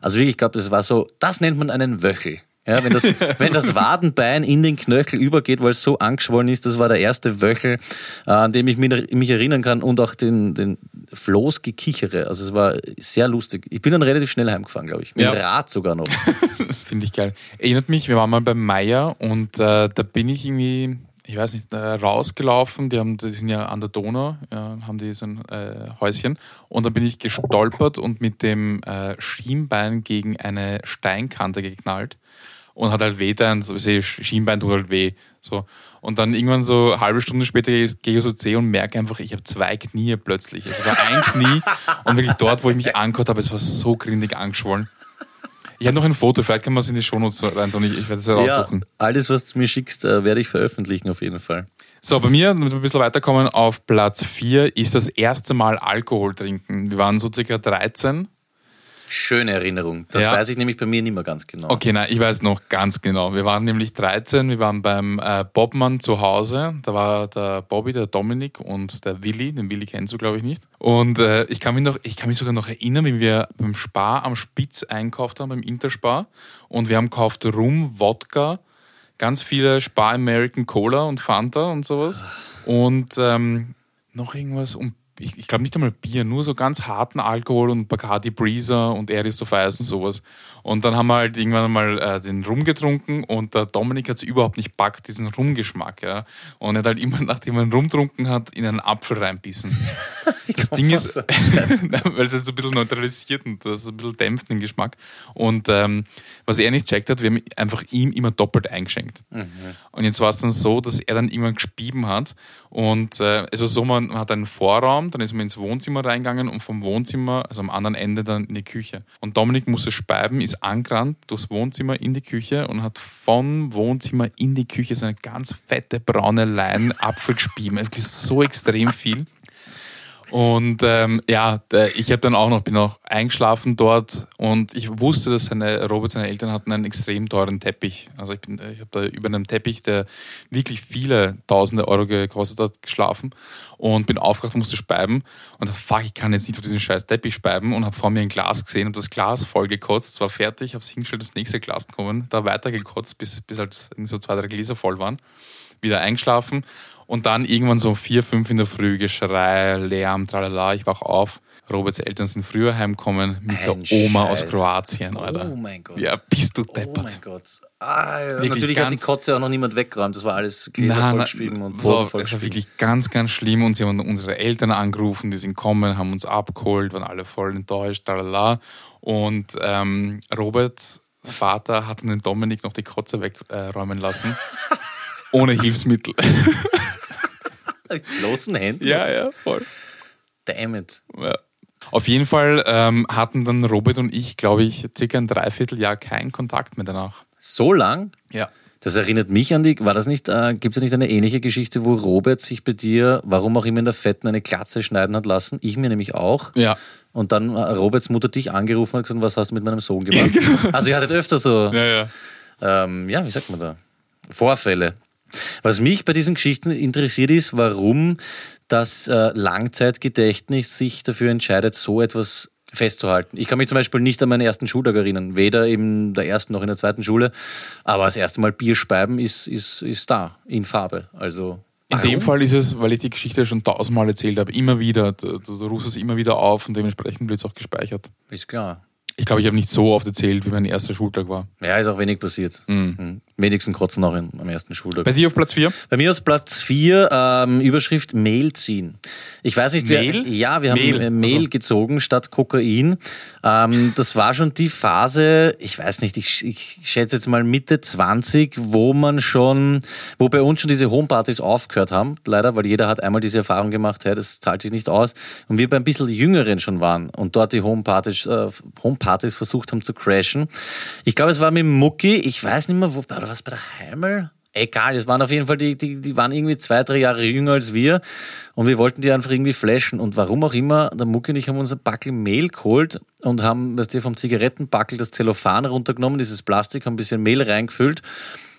also wirklich, ich glaube, das war so, das nennt man einen Wöchel. Ja, wenn, das, wenn das Wadenbein in den Knöchel übergeht, weil es so angeschwollen ist, das war der erste Wöchel, äh, an dem ich mich, mich erinnern kann und auch den, den Floß gekichere. Also es war sehr lustig. Ich bin dann relativ schnell heimgefahren, glaube ich. Mit Ja. dem Rad sogar noch. Finde ich geil. Erinnert mich, wir waren mal beim Meier und äh, da bin ich irgendwie, ich weiß nicht, äh, rausgelaufen. Die, haben, die sind ja an der Donau, ja, haben die so ein äh, Häuschen. Und dann bin ich gestolpert und mit dem äh, Schienbein gegen eine Steinkante geknallt. Und hat halt weh dann, so, ich Schienbein tut halt weh. So. Und dann irgendwann so eine halbe Stunde später gehe ich so C und merke einfach, ich habe zwei Knie plötzlich. Es war ein Knie und wirklich dort, wo ich mich angehört habe, es war so grindig angeschwollen. Ich habe noch ein Foto, vielleicht kann man es in die Shownotes rein tun. Ich, ich werde es ja, heraussuchen. alles, was du mir schickst, äh, werde ich veröffentlichen auf jeden Fall. So, bei mir, damit wir ein bisschen weiterkommen, auf Platz 4 ist das erste Mal Alkohol trinken. Wir waren so circa 13. Schöne Erinnerung. Das Ja. weiß ich nämlich bei mir nicht mehr ganz genau. Okay, nein, ich weiß noch ganz genau. Wir waren nämlich 13, wir waren beim äh, Bobmann zu Hause. Da war der Bobby, der Dominik und der Willi. Den Willi kennst du, glaube ich, nicht. Und äh, ich, kann mich noch, ich kann mich sogar noch erinnern, wie wir beim Spar am Spitz einkauft haben, beim Interspar. Und wir haben gekauft Rum, Wodka, ganz viele Spar American Cola und Fanta und sowas. Und ähm, noch irgendwas um ich, ich glaube nicht einmal Bier, nur so ganz harten Alkohol und Bacardi Breezer und Ice und sowas. Und dann haben wir halt irgendwann mal äh, den Rum getrunken und der Dominik hat es überhaupt nicht packt, diesen Rumgeschmack, ja. Und er hat halt immer, nachdem er einen Rum getrunken hat, in einen Apfel reinbissen. Das Ding ist, weil es jetzt so ein bisschen neutralisiert und das ein bisschen dämpft den Geschmack. Und ähm, was er nicht checkt hat, wir haben einfach ihm immer doppelt eingeschenkt. Und jetzt war es dann so, dass er dann irgendwann gespieben hat. Und äh, es war so, man hat einen Vorraum, dann ist man ins Wohnzimmer reingegangen und vom Wohnzimmer, also am anderen Ende, dann in die Küche. Und Dominik musste speiben, ist angerannt durchs Wohnzimmer in die Küche und hat vom Wohnzimmer in die Küche so eine ganz fette braune Lein Apfel. Wirklich so extrem viel. Und ähm, ja, ich habe dann auch noch, bin auch eingeschlafen dort und ich wusste, dass seine, Robert, seine Eltern hatten einen extrem teuren Teppich. Also ich, bin, ich habe da über einem Teppich, der wirklich viele tausende Euro gekostet hat, geschlafen und bin aufgewacht, musste speiben und dachte, fuck, ich kann jetzt nicht auf diesen scheiß Teppich speiben und habe vor mir ein Glas gesehen und das Glas voll gekotzt, war fertig, habe es hingestellt, das nächste Glas gekommen, da weiter gekotzt, bis, bis halt so zwei, drei Gläser voll waren, wieder eingeschlafen und dann irgendwann so um vier, fünf in der Früh, Geschrei, Lärm, tralala, ich wach auf. Roberts Eltern sind früher heimgekommen mit Ein der Oma aus Scheiß. Kroatien, Alter. Oh mein Gott. Ja, bist du Oh deppert. mein Gott. Ah, ja. Natürlich hat die Kotze auch noch niemand weggeräumt. Das war alles Gläser vollgeschrieben und so, es war vollgeschrieben. wirklich ganz, ganz schlimm und sie haben unsere Eltern angerufen, die sind gekommen, haben uns abgeholt, waren alle voll enttäuscht, tralala. Und ähm, Roberts Vater hat den Dominik noch die Kotze wegräumen lassen. Ohne Hilfsmittel. Bloßen Händen? ja, ja, voll. Damn it. Ja. Auf jeden Fall ähm, hatten dann Robert und ich, glaube ich, circa ein Dreivierteljahr keinen Kontakt mehr danach. So lang? Ja. Das erinnert mich an die, war das nicht, äh, gibt es nicht eine ähnliche Geschichte, wo Robert sich bei dir, warum auch immer in der Fetten, eine Glatze schneiden hat lassen? Ich mir nämlich auch. Ja. Und dann äh, Roberts Mutter dich angerufen und gesagt, was hast du mit meinem Sohn gemacht? also ihr hattet öfter so, Ja, ja. ähm, ja, wie sagt man da? Vorfälle. Was mich bei diesen Geschichten interessiert ist, warum das äh, Langzeitgedächtnis sich dafür entscheidet, so etwas festzuhalten. Ich kann mich zum Beispiel nicht an meinen ersten Schultag erinnern, weder in der ersten noch in der zweiten Schule, aber das erste Mal Bier speiben ist, ist, ist da, in Farbe. Also In dem Fall ist es, weil ich die Geschichte schon tausendmal erzählt habe, immer wieder, du, du, du rufst es immer wieder auf und dementsprechend wird es auch gespeichert. ist klar. Ich glaube, ich habe nicht so oft erzählt, wie mein erster Schultag war. Ja, ist auch wenig passiert. Mhm. Wenigsten kotzen auch in, am ersten Schultag. Bei dir auf Platz 4? Bei mir aus Platz 4 ähm, Überschrift Mehl ziehen. Ich weiß nicht. Mehl? Ja, wir haben Mehl, Mehl, Mehl also. gezogen statt Kokain. Ähm, das war schon die Phase, ich weiß nicht, ich, ich schätze jetzt mal Mitte 20, wo man schon, wo bei uns schon diese Homepartys aufgehört haben, leider, weil jeder hat einmal diese Erfahrung gemacht, hey, das zahlt sich nicht aus. Und wir bei ein bisschen Jüngeren schon waren und dort die Homepartys, äh, Homepartys versucht haben zu crashen. Ich glaube, es war mit Mucki, ich weiß nicht mehr, wo, was bei der Heimel? Egal, es waren auf jeden Fall die, die, die waren irgendwie zwei, drei Jahre jünger als wir und wir wollten die einfach irgendwie flashen und warum auch immer, der Mucki und ich haben uns ein Backel Mehl geholt und haben, weißt du, vom Zigarettenbackel das Zellophan runtergenommen, dieses Plastik, haben ein bisschen Mehl reingefüllt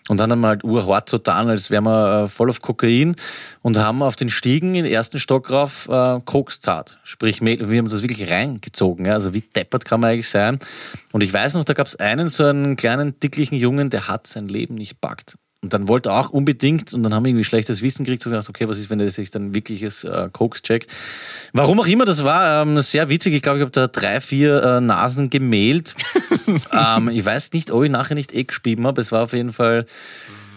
und dann haben wir halt urhart so getan, als wären wir äh, voll auf Kokain und haben auf den Stiegen den ersten Stock rauf äh, Kokszart, sprich Mehl. Wir haben das wirklich reingezogen. Ja? Also wie deppert kann man eigentlich sein? Und ich weiß noch, da gab es einen so einen kleinen, dicklichen Jungen, der hat sein Leben nicht packt. Und dann wollte er auch unbedingt, und dann haben wir irgendwie schlechtes Wissen gekriegt, so gedacht, okay, was ist, wenn er sich dann wirkliches äh, Koks checkt. Warum auch immer, das war ähm, sehr witzig. Ich glaube, ich habe da drei, vier äh, Nasen gemehlt. ähm, ich weiß nicht, ob ich nachher nicht eh gespieben habe. Es war auf jeden Fall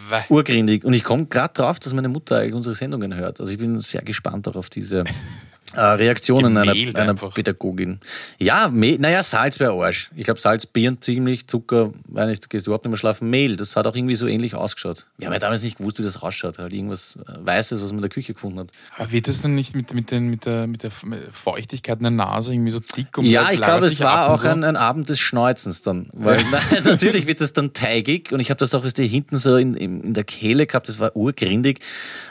Wei. urgrindig. Und ich komme gerade drauf, dass meine Mutter eigentlich unsere Sendungen hört. Also ich bin sehr gespannt auch auf diese äh, Reaktionen einer, einer. Pädagogin. Ja, Mehl, naja, Salz wäre Arsch. Ich glaube, Salz, Bier ziemlich, Zucker, weiß nicht, gehst du überhaupt nicht mehr schlafen. Mehl, das hat auch irgendwie so ähnlich ausgeschaut. Wir haben ja damals nicht gewusst, wie das ausschaut. Halt irgendwas Weißes, was man in der Küche gefunden hat. Aber wird das dann nicht mit, mit, den, mit, der, mit der Feuchtigkeit in der Nase irgendwie so dick und Ja, ich glaube, es war auch so? ein, ein Abend des Schneuzens dann. Weil nein, natürlich wird das dann teigig und ich habe das auch erst hier hinten so in, in, in der Kehle gehabt, das war urgrindig.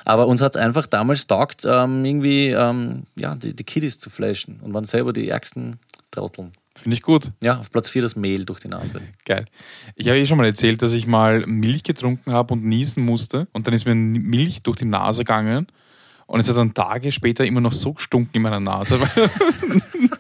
Aber uns hat es einfach damals taugt, ähm, irgendwie ähm, ja, die, die Kiddies zu flashen und waren selber die ärgsten Trotteln. Finde ich gut. Ja, auf Platz 4 das Mehl durch die Nase. Geil. Ich habe eh schon mal erzählt, dass ich mal Milch getrunken habe und niesen musste. Und dann ist mir Milch durch die Nase gegangen. Und es hat dann Tage später immer noch so gestunken in meiner Nase.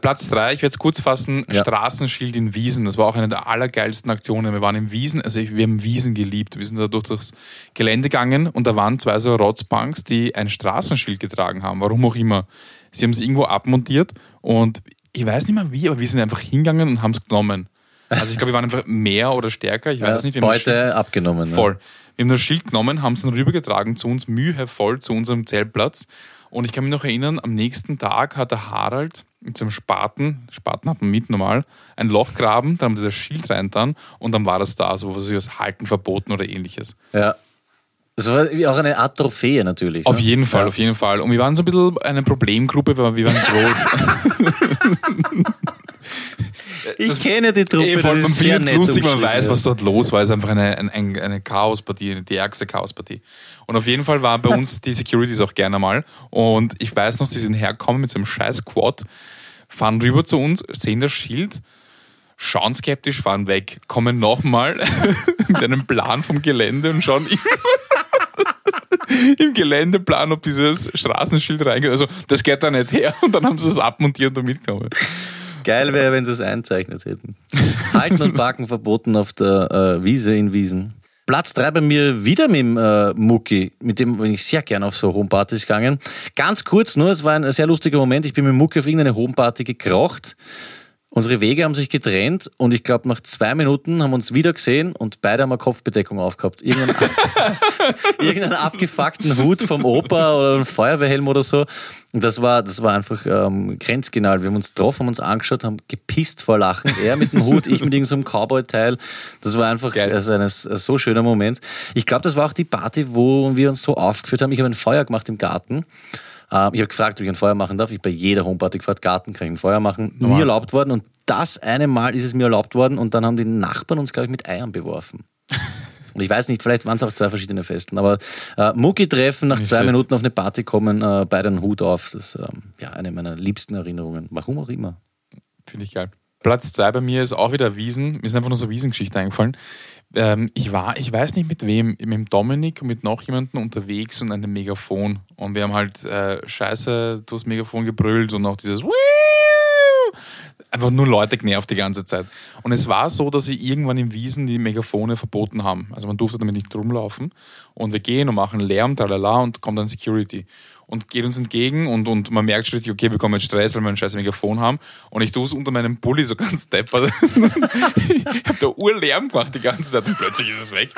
Platz drei, ich werde es kurz fassen, Ja. Straßenschild in Wiesen. Das war auch eine der allergeilsten Aktionen. Wir waren in Wiesen, also wir haben Wiesen geliebt. Wir sind da durch das Gelände gegangen und da waren zwei so Rotzpunks, die ein Straßenschild getragen haben, warum auch immer. Sie haben es irgendwo abmontiert und ich weiß nicht mehr wie, aber wir sind einfach hingegangen und haben es genommen. Also ich glaube, wir waren einfach mehr oder stärker. Ich weiß Ja, nicht. Beute abgenommen. ne? Voll. Wir haben das Schild genommen, haben es dann rübergetragen zu uns, mühevoll zu unserem Zeltplatz. Und ich kann mich noch erinnern, am nächsten Tag hat der Harald mit so einem Spaten, Spaten hat man mit normal, ein Loch graben, dann haben sie das Schild reintan und dann war das da, so was wie das Halten verboten oder ähnliches. Ja. Das war auch eine Art Trophäe natürlich. Auf ne? jeden Fall, Ja. auf jeden Fall. Und wir waren so ein bisschen eine Problemgruppe, weil wir waren groß. Ich kenne die Truppe. Eh, voll, das man ist sehr es nett lustig, man weiß, was dort los war. Es ist einfach eine, eine, eine eine Chaospartie, die ärgste Chaospartie. Und auf jeden Fall waren bei uns die Securities auch gerne mal. Und ich weiß noch, sie sind hergekommen mit so einem scheiß Quad, fahren rüber zu uns, sehen das Schild, schauen skeptisch, fahren weg, kommen nochmal mit einem Plan vom Gelände und schauen im Geländeplan, ob dieses Straßenschild reingeht. Also, das geht da nicht her. Und dann haben sie es abmontiert und mitgenommen. Geil wäre, wenn sie es einzeichnet hätten. Halten und Parken verboten auf der äh, Wiese in Wiesen. Platz 3 bei mir wieder mit dem äh, Mucki, mit dem bin ich sehr gerne auf so Homepartys gegangen. Ganz kurz nur, es war ein sehr lustiger Moment. Ich bin mit Mucki auf irgendeine Homeparty gekrocht. Unsere Wege haben sich getrennt und ich glaube, nach zwei Minuten haben wir uns wieder gesehen und beide haben eine Kopfbedeckung aufgehabt. Irgendeinen, irgendeinen abgefuckten Hut vom Opa oder einen Feuerwehrhelm oder so. Und das war, das war einfach ähm, grenzgenau. Wir haben uns getroffen, haben uns angeschaut, haben gepisst vor Lachen. Er mit dem Hut, ich mit irgendeinem Cowboy-Teil. Das war einfach also ein, ein so schöner Moment. Ich glaube, das war auch die Party, wo wir uns so aufgeführt haben. Ich habe ein Feuer gemacht im Garten. Äh, Ich habe gefragt, ob ich ein Feuer machen darf. Ich bei jeder Homeparty gefragt, Garten kann ich ein Feuer machen. Nie erlaubt worden. Und das eine Mal ist es mir erlaubt worden. Und dann haben die Nachbarn uns, glaube ich, mit Eiern beworfen. Und ich weiß nicht, vielleicht waren es auch zwei verschiedene Festen, aber äh, Mucki-Treffen, nach Nicht zwei schlecht. Minuten auf eine Party kommen, äh, beide einen Hut auf. Das ist ähm, ja, eine meiner liebsten Erinnerungen. Warum auch immer. Finde ich geil. Platz zwei bei mir ist auch wieder Wiesen. Mir sind einfach nur so Wiesengeschichten eingefallen. Ähm, ich war, ich weiß nicht mit wem, mit Dominik und mit noch jemandem unterwegs und einem Megafon. Und wir haben halt äh, scheiße durchs Megafon gebrüllt und auch dieses einfach nur Leute genervt die ganze Zeit. Und es war so, dass sie irgendwann in Wiesen die Megafone verboten haben. Also man durfte damit nicht rumlaufen. Und wir gehen und machen Lärm, tralala, und kommt dann Security. Und geht uns entgegen und, und man merkt schon richtig, okay, wir kommen jetzt Stress, weil wir ein scheiß Megafon haben. Und ich tue es unter meinem Pulli so ganz deppert. ich habe da Urlärm gemacht die ganze Zeit und plötzlich ist es weg.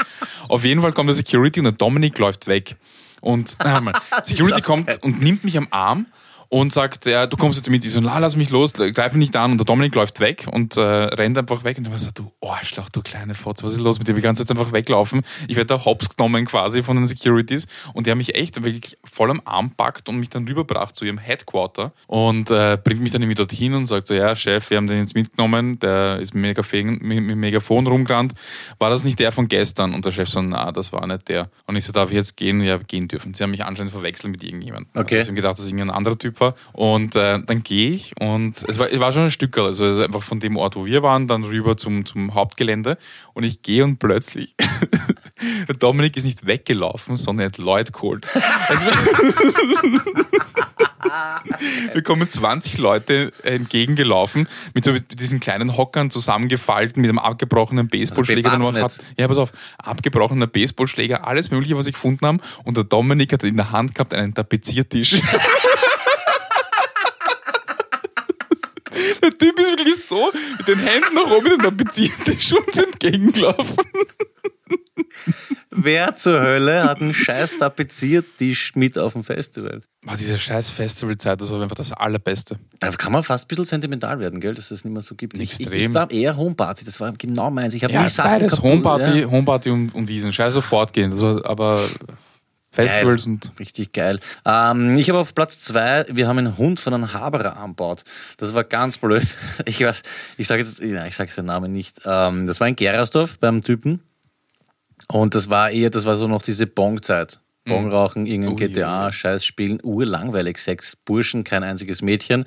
Auf jeden Fall kommt der Security und der Dominik läuft weg. Und na, mal, Security kommt und nimmt mich am Arm und sagt, ja, du kommst jetzt mit. Ich so, la, lass mich los, greif mich nicht an. Und der Dominik läuft weg und äh, rennt einfach weg. Und ich so, du Arschloch, du kleine Fotze, was ist los mit dir? Wir kannst jetzt einfach weglaufen. Ich werde da hops genommen quasi von den Securities. Und die haben mich echt wirklich voll am Arm packt und mich dann rüberbracht zu ihrem Headquarter. Und äh, bringt mich dann irgendwie dorthin und sagt so, ja, Chef, wir haben den jetzt mitgenommen. Der ist mit Megafon, mit mit Megafon rumgerannt. War das nicht der von gestern? Und der Chef so, na, das war nicht der. Und ich so, darf ich jetzt gehen? Ja, gehen dürfen. Sie haben mich anscheinend verwechselt mit irgendjemandem. Okay. Also, sie haben gedacht, dass ich ein anderer Typ Tapfer. Und äh, dann gehe ich und es war, es war schon ein Stück, also also einfach von dem Ort, wo wir waren, dann rüber zum, zum Hauptgelände. Und ich gehe und plötzlich, der Dominik ist nicht weggelaufen, sondern er hat Leute geholt. Also, wir kommen 20 Leute entgegengelaufen, mit so mit diesen kleinen Hockern zusammengefalten, mit einem abgebrochenen Baseballschläger. Also hatten. Ja, pass auf, abgebrochener Baseballschläger, alles mögliche, was ich gefunden haben. Und der Dominik hat in der Hand gehabt einen Tapeziertisch. Der Typ ist wirklich so mit den Händen nach oben mit dem Tapeziertisch uns entgegengelaufen. Wer zur Hölle hat einen scheiß Tapeziertisch mit auf dem Festival? War diese scheiß Festivalzeit, das war einfach das Allerbeste. Da kann man fast ein bisschen sentimental werden, gell, dass es das nicht mehr so gibt. Ich, ich, Extrem. ich war eher Homeparty, das war genau meins. Ich habe Ja, beides, Homeparty, ja. Homeparty und, und Wiesen. Scheiß sofort gehen. Das war aber Festivals Geil. und Richtig geil. Ähm, ich habe auf Platz zwei, wir haben einen Hund von einem Haberer anbaut. Das war ganz blöd. Ich weiß, ich sage jetzt, ja, ich sage seinen Namen nicht. Ähm, das war in Gerersdorf beim Typen. Und das war eher, das war so noch diese Bong-Zeit. Bong rauchen, irgendein Ui, GTA, Scheiß spielen, urlangweilig. Sechs Burschen, kein einziges Mädchen.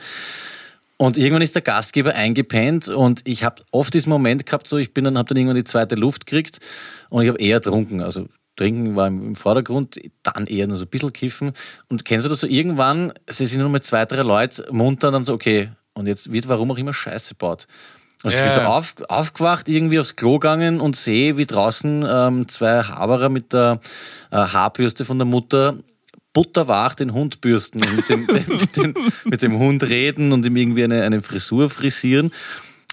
Und irgendwann ist der Gastgeber eingepennt und ich habe oft diesen Moment gehabt, so ich bin dann, habe dann irgendwann die zweite Luft gekriegt und ich habe eher trunken. Also trinken war im, Vordergrund, dann eher nur so ein bisschen kiffen. Und kennst du das so irgendwann, sie sind nur mit zwei, drei Leute munter und dann so, okay, und jetzt wird warum auch immer Scheiße baut. Und ich Ja. bin so auf, aufgewacht, irgendwie aufs Klo gegangen und sehe, wie draußen ähm, zwei Haberer mit der äh, Haarbürste von der Mutter butterwach den Hund bürsten und mit dem, mit, dem, mit dem Hund reden und ihm irgendwie eine, eine Frisur frisieren.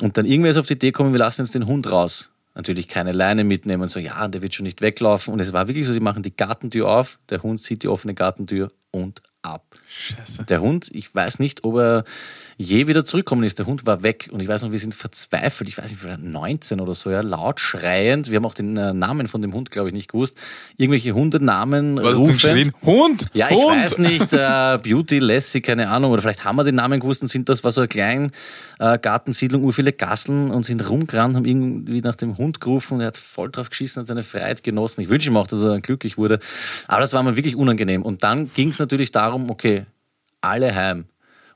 Und dann irgendwer ist auf die Idee gekommen, wir lassen jetzt den Hund raus. Natürlich keine Leine mitnehmen und so, ja, der wird schon nicht weglaufen. Und es war wirklich so, die machen die Gartentür auf, der Hund sieht die offene Gartentür und ab. Scheiße. Der Hund, ich weiß nicht, ob er je wieder zurückkommen ist. Der Hund war weg und ich weiß noch, wir sind verzweifelt. Ich weiß nicht, vielleicht 19 oder so, ja, laut schreiend. Wir haben auch den äh, Namen von dem Hund, glaube ich, nicht gewusst. Irgendwelche Hundenamen Was hast du rufend. geschrien? Hund! Ja, ich Hund! weiß nicht, äh, Beauty, Lassie, keine Ahnung, oder vielleicht haben wir den Namen gewusst und sind das, war so eine kleine äh, Gartensiedlung, ur viele Gasseln und sind rumgerannt, haben irgendwie nach dem Hund gerufen und er hat voll drauf geschissen, hat seine Freiheit genossen. Ich wünsche ihm auch, dass er glücklich wurde. Aber das war mir wirklich unangenehm. Und dann ging es natürlich darum, okay, alle heim.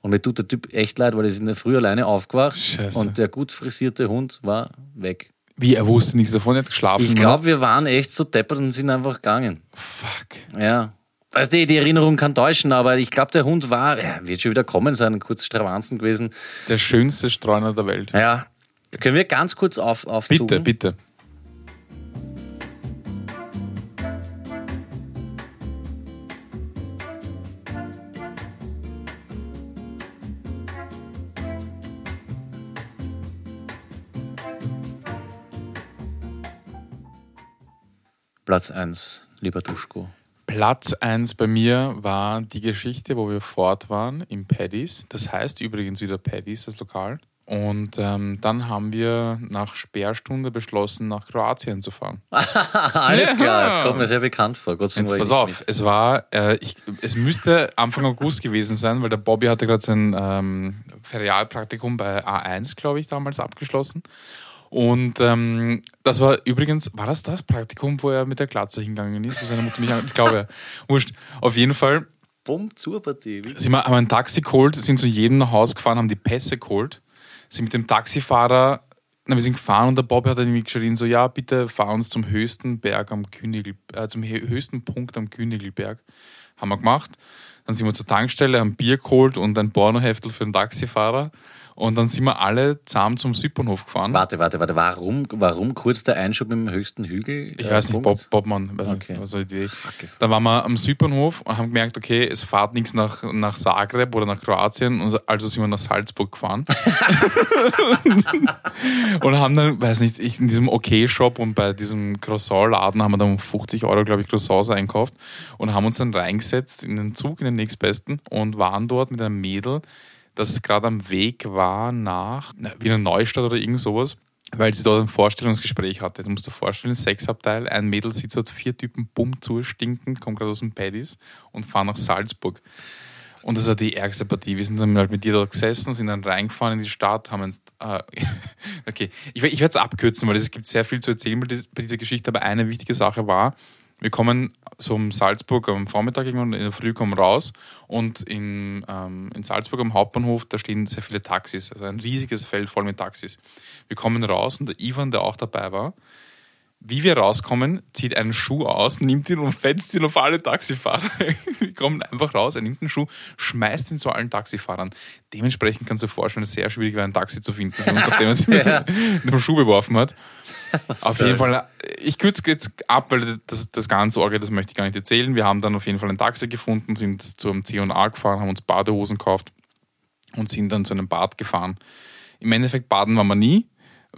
Und mir tut der Typ echt leid, weil er ist in der Früh alleine aufgewacht Scheiße. und der gut frisierte Hund war weg. Wie, er wusste nichts davon, er hat geschlafen. Ich glaube, wir waren echt so deppert und sind einfach gegangen. Fuck. Ja. Weißt du, die Erinnerung kann täuschen, aber ich glaube, der Hund war, ja, wird schon wieder kommen sein, kurz Stravanzen gewesen. Der schönste Streuner der Welt. Ja. Können wir ganz kurz auf, aufzugen? Bitte, bitte. Platz 1, lieber Duschko. Platz 1 bei mir war die Geschichte, wo wir fort waren im Paddy's. Das heißt übrigens wieder Paddy's, das Lokal. Und ähm, dann haben wir nach Sperrstunde beschlossen, nach Kroatien zu fahren. Alles klar, das kommt mir sehr bekannt vor. Gott sei Jetzt Dank pass war ich auf, es war, äh, ich, es müsste Anfang August gewesen sein, weil der Bobby hatte gerade sein ähm, Ferialpraktikum bei A1, glaube ich, damals abgeschlossen. Und ähm, das war übrigens, war das das Praktikum, wo er mit der Glatze hingegangen ist, wo seine Mutter nicht, an- ich glaube, ja. wurscht. Auf jeden Fall. Bumm zur Partie. Sind wir, haben ein Taxi geholt, sind zu jedem nach Hause gefahren, haben die Pässe geholt, sind mit dem Taxifahrer, na, wir sind gefahren und der Bob hat dann irgendwie geschrien, so, ja, bitte fahr uns zum höchsten Berg am Königl, äh, zum hö- höchsten Punkt am Königelberg. Haben wir gemacht. Dann sind wir zur Tankstelle, haben Bier geholt und ein Pornoheftel für den Taxifahrer. Und dann sind wir alle zusammen zum Südbahnhof gefahren. Warte, warte, warte. Warum, warum kurz der Einschub im höchsten Hügel? Ich äh, weiß nicht? Bob, Bobmann, weiß Okay. nicht, war die. Hacke. Dann waren wir am Südbahnhof und haben gemerkt, okay, es fahrt nichts nach, nach Zagreb oder nach Kroatien, also sind wir nach Salzburg gefahren. und haben dann, weiß nicht, ich, in diesem OK-Shop und bei diesem Croissant-Laden haben wir dann um 50 Euro, glaube ich, Croissants einkauft und haben uns dann reingesetzt in den Zug, in den nächstbesten und waren dort mit einem Mädel, das gerade am Weg war nach na, Wiener Neustadt oder irgend sowas weil sie dort ein Vorstellungsgespräch hatte. Du musst dir vorstellen, Sexabteil, ein Mädel sitzt dort, vier Typen bumm zu, stinken, kommen gerade aus dem Paddy's und fahren nach Salzburg. Und das war die ärgste Partie. Wir sind dann halt mit dir dort gesessen, sind dann reingefahren in die Stadt, haben uns. Äh, okay, ich, ich werde es abkürzen, weil es gibt sehr viel zu erzählen bei dieser Geschichte, aber eine wichtige Sache war, wir kommen so um Salzburg am Vormittag irgendwann, in der Früh kommen raus und in, ähm, in Salzburg am Hauptbahnhof, da stehen sehr viele Taxis, also ein riesiges Feld voll mit Taxis. Wir kommen raus und der Ivan, der auch dabei war, wie wir rauskommen, zieht einen Schuh aus, nimmt ihn und fetzt ihn auf alle Taxifahrer. wir kommen einfach raus, er nimmt den Schuh, schmeißt ihn zu allen Taxifahrern. Dementsprechend kannst du dir vorstellen, dass es sehr schwierig war, ein Taxi zu finden, nachdem er sich Ja. mit dem Schuh beworfen hat. Auf geil. jeden Fall, ich kürze jetzt ab, weil das, das ganze Orgel, das möchte ich gar nicht erzählen. Wir haben dann auf jeden Fall ein Taxi gefunden, sind zum C&A gefahren, haben uns Badehosen gekauft und sind dann zu einem Bad gefahren. Im Endeffekt baden waren wir nie,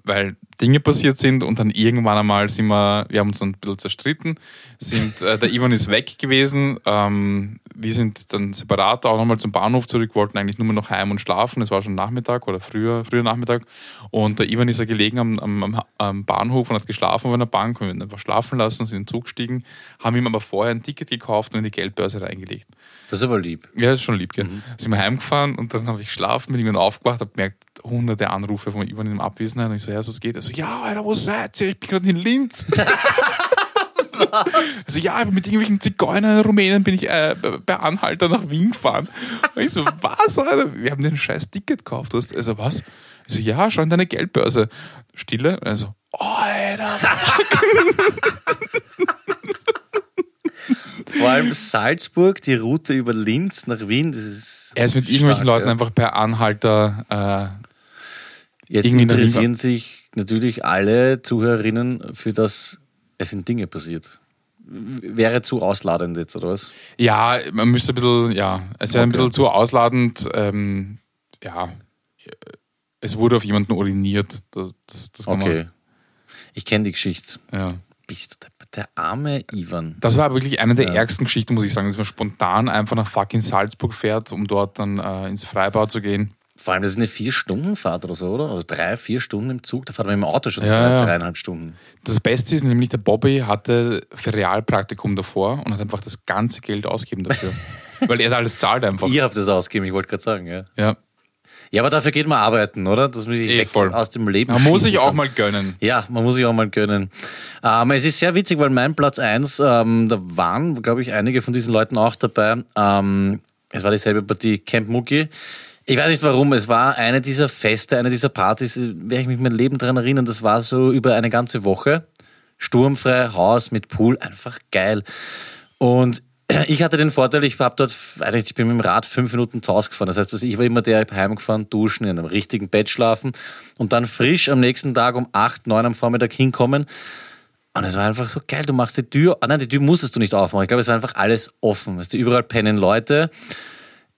weil Dinge passiert sind und dann irgendwann einmal sind wir, wir haben uns dann ein bisschen zerstritten, sind, äh, der Ivan ist weg gewesen, ähm, wir sind dann separat auch nochmal zum Bahnhof zurück, wollten eigentlich nur noch heim und schlafen, es war schon Nachmittag oder früher, früher Nachmittag und der Ivan ist ja gelegen am, am, am, Bahnhof und hat geschlafen auf einer Bank und wir haben ihn einfach schlafen lassen, sind in den Zug gestiegen, haben ihm aber vorher ein Ticket gekauft und in die Geldbörse reingelegt. Das ist aber lieb. Ja, ist schon lieb, gell? Sind wir heimgefahren und dann habe ich geschlafen, bin irgendwann aufgewacht, habe gemerkt, hunderte Anrufe von Ivan in Abwesenheit und ich so, ja, so es geht. So, ja, Alter, wo seid ihr? Ich bin gerade in Linz. also, ja, mit irgendwelchen Zigeunern, Rumänen bin ich äh, bei Anhalter nach Wien gefahren. Und ich so, was, Alter? Wir haben dir ein scheiß Ticket gekauft. Also, was? Ich so, ja, schau in deine Geldbörse. Stille. Also, Alter, Vor allem Salzburg, die Route über Linz nach Wien, das ist. er ist mit irgendwelchen stark, Leuten ja. einfach per Anhalter äh, Jetzt interessieren sich natürlich alle Zuhörerinnen für das, es sind Dinge passiert. Wäre zu ausladend jetzt, oder was? Ja, man müsste ein bisschen, ja, es wäre ein Okay. bisschen zu ausladend. Ähm, ja, es wurde auf jemanden uriniert. Das, das, das kann Okay. Ich kenne die Geschichte. Man, ja. Bist du der, der arme Ivan? Das war wirklich eine der Ja. ärgsten Geschichten, muss ich sagen, dass man spontan einfach nach fucking Salzburg fährt, um dort dann äh, ins Freibad zu gehen. Vor allem, das ist eine Vier-Stunden-Fahrt oder so, oder? Oder drei, vier Stunden im Zug. Da fährt man im Auto schon Ja, drei, ja. dreieinhalb Stunden. Das Beste ist nämlich, der Bobby hatte Ferialpraktikum davor und hat einfach das ganze Geld ausgegeben dafür. Weil er alles zahlt einfach. Ihr habt das ausgegeben, ich wollte gerade sagen, ja. Ja. Ja, aber dafür geht man arbeiten, oder? Dass man sich Eh, weg voll. aus dem Leben Man muss sich auch mal gönnen. Ja, man muss sich auch mal gönnen. Ähm, es ist sehr witzig, weil mein Platz 1, ähm, da waren, glaube ich, einige von diesen Leuten auch dabei. Ähm, es war dieselbe Partie Camp Mucki. Ich weiß nicht warum, es war eine dieser Feste, eine dieser Partys, werde ich mich mein Leben daran erinnern, das war so über eine ganze Woche. Sturmfrei, Haus mit Pool, einfach geil. Und ich hatte den Vorteil, ich habe dort, ich bin mit dem Rad fünf Minuten zu Hause gefahren. Das heißt, ich war immer der, ich heimgefahren, duschen, in einem richtigen Bett schlafen und dann frisch am nächsten Tag um acht, neun am Vormittag hinkommen. Und es war einfach so geil. Du machst die Tür, ah nein, die Tür musstest du nicht aufmachen. Ich glaube, es war einfach alles offen. Weißt du, überall pennen Leute.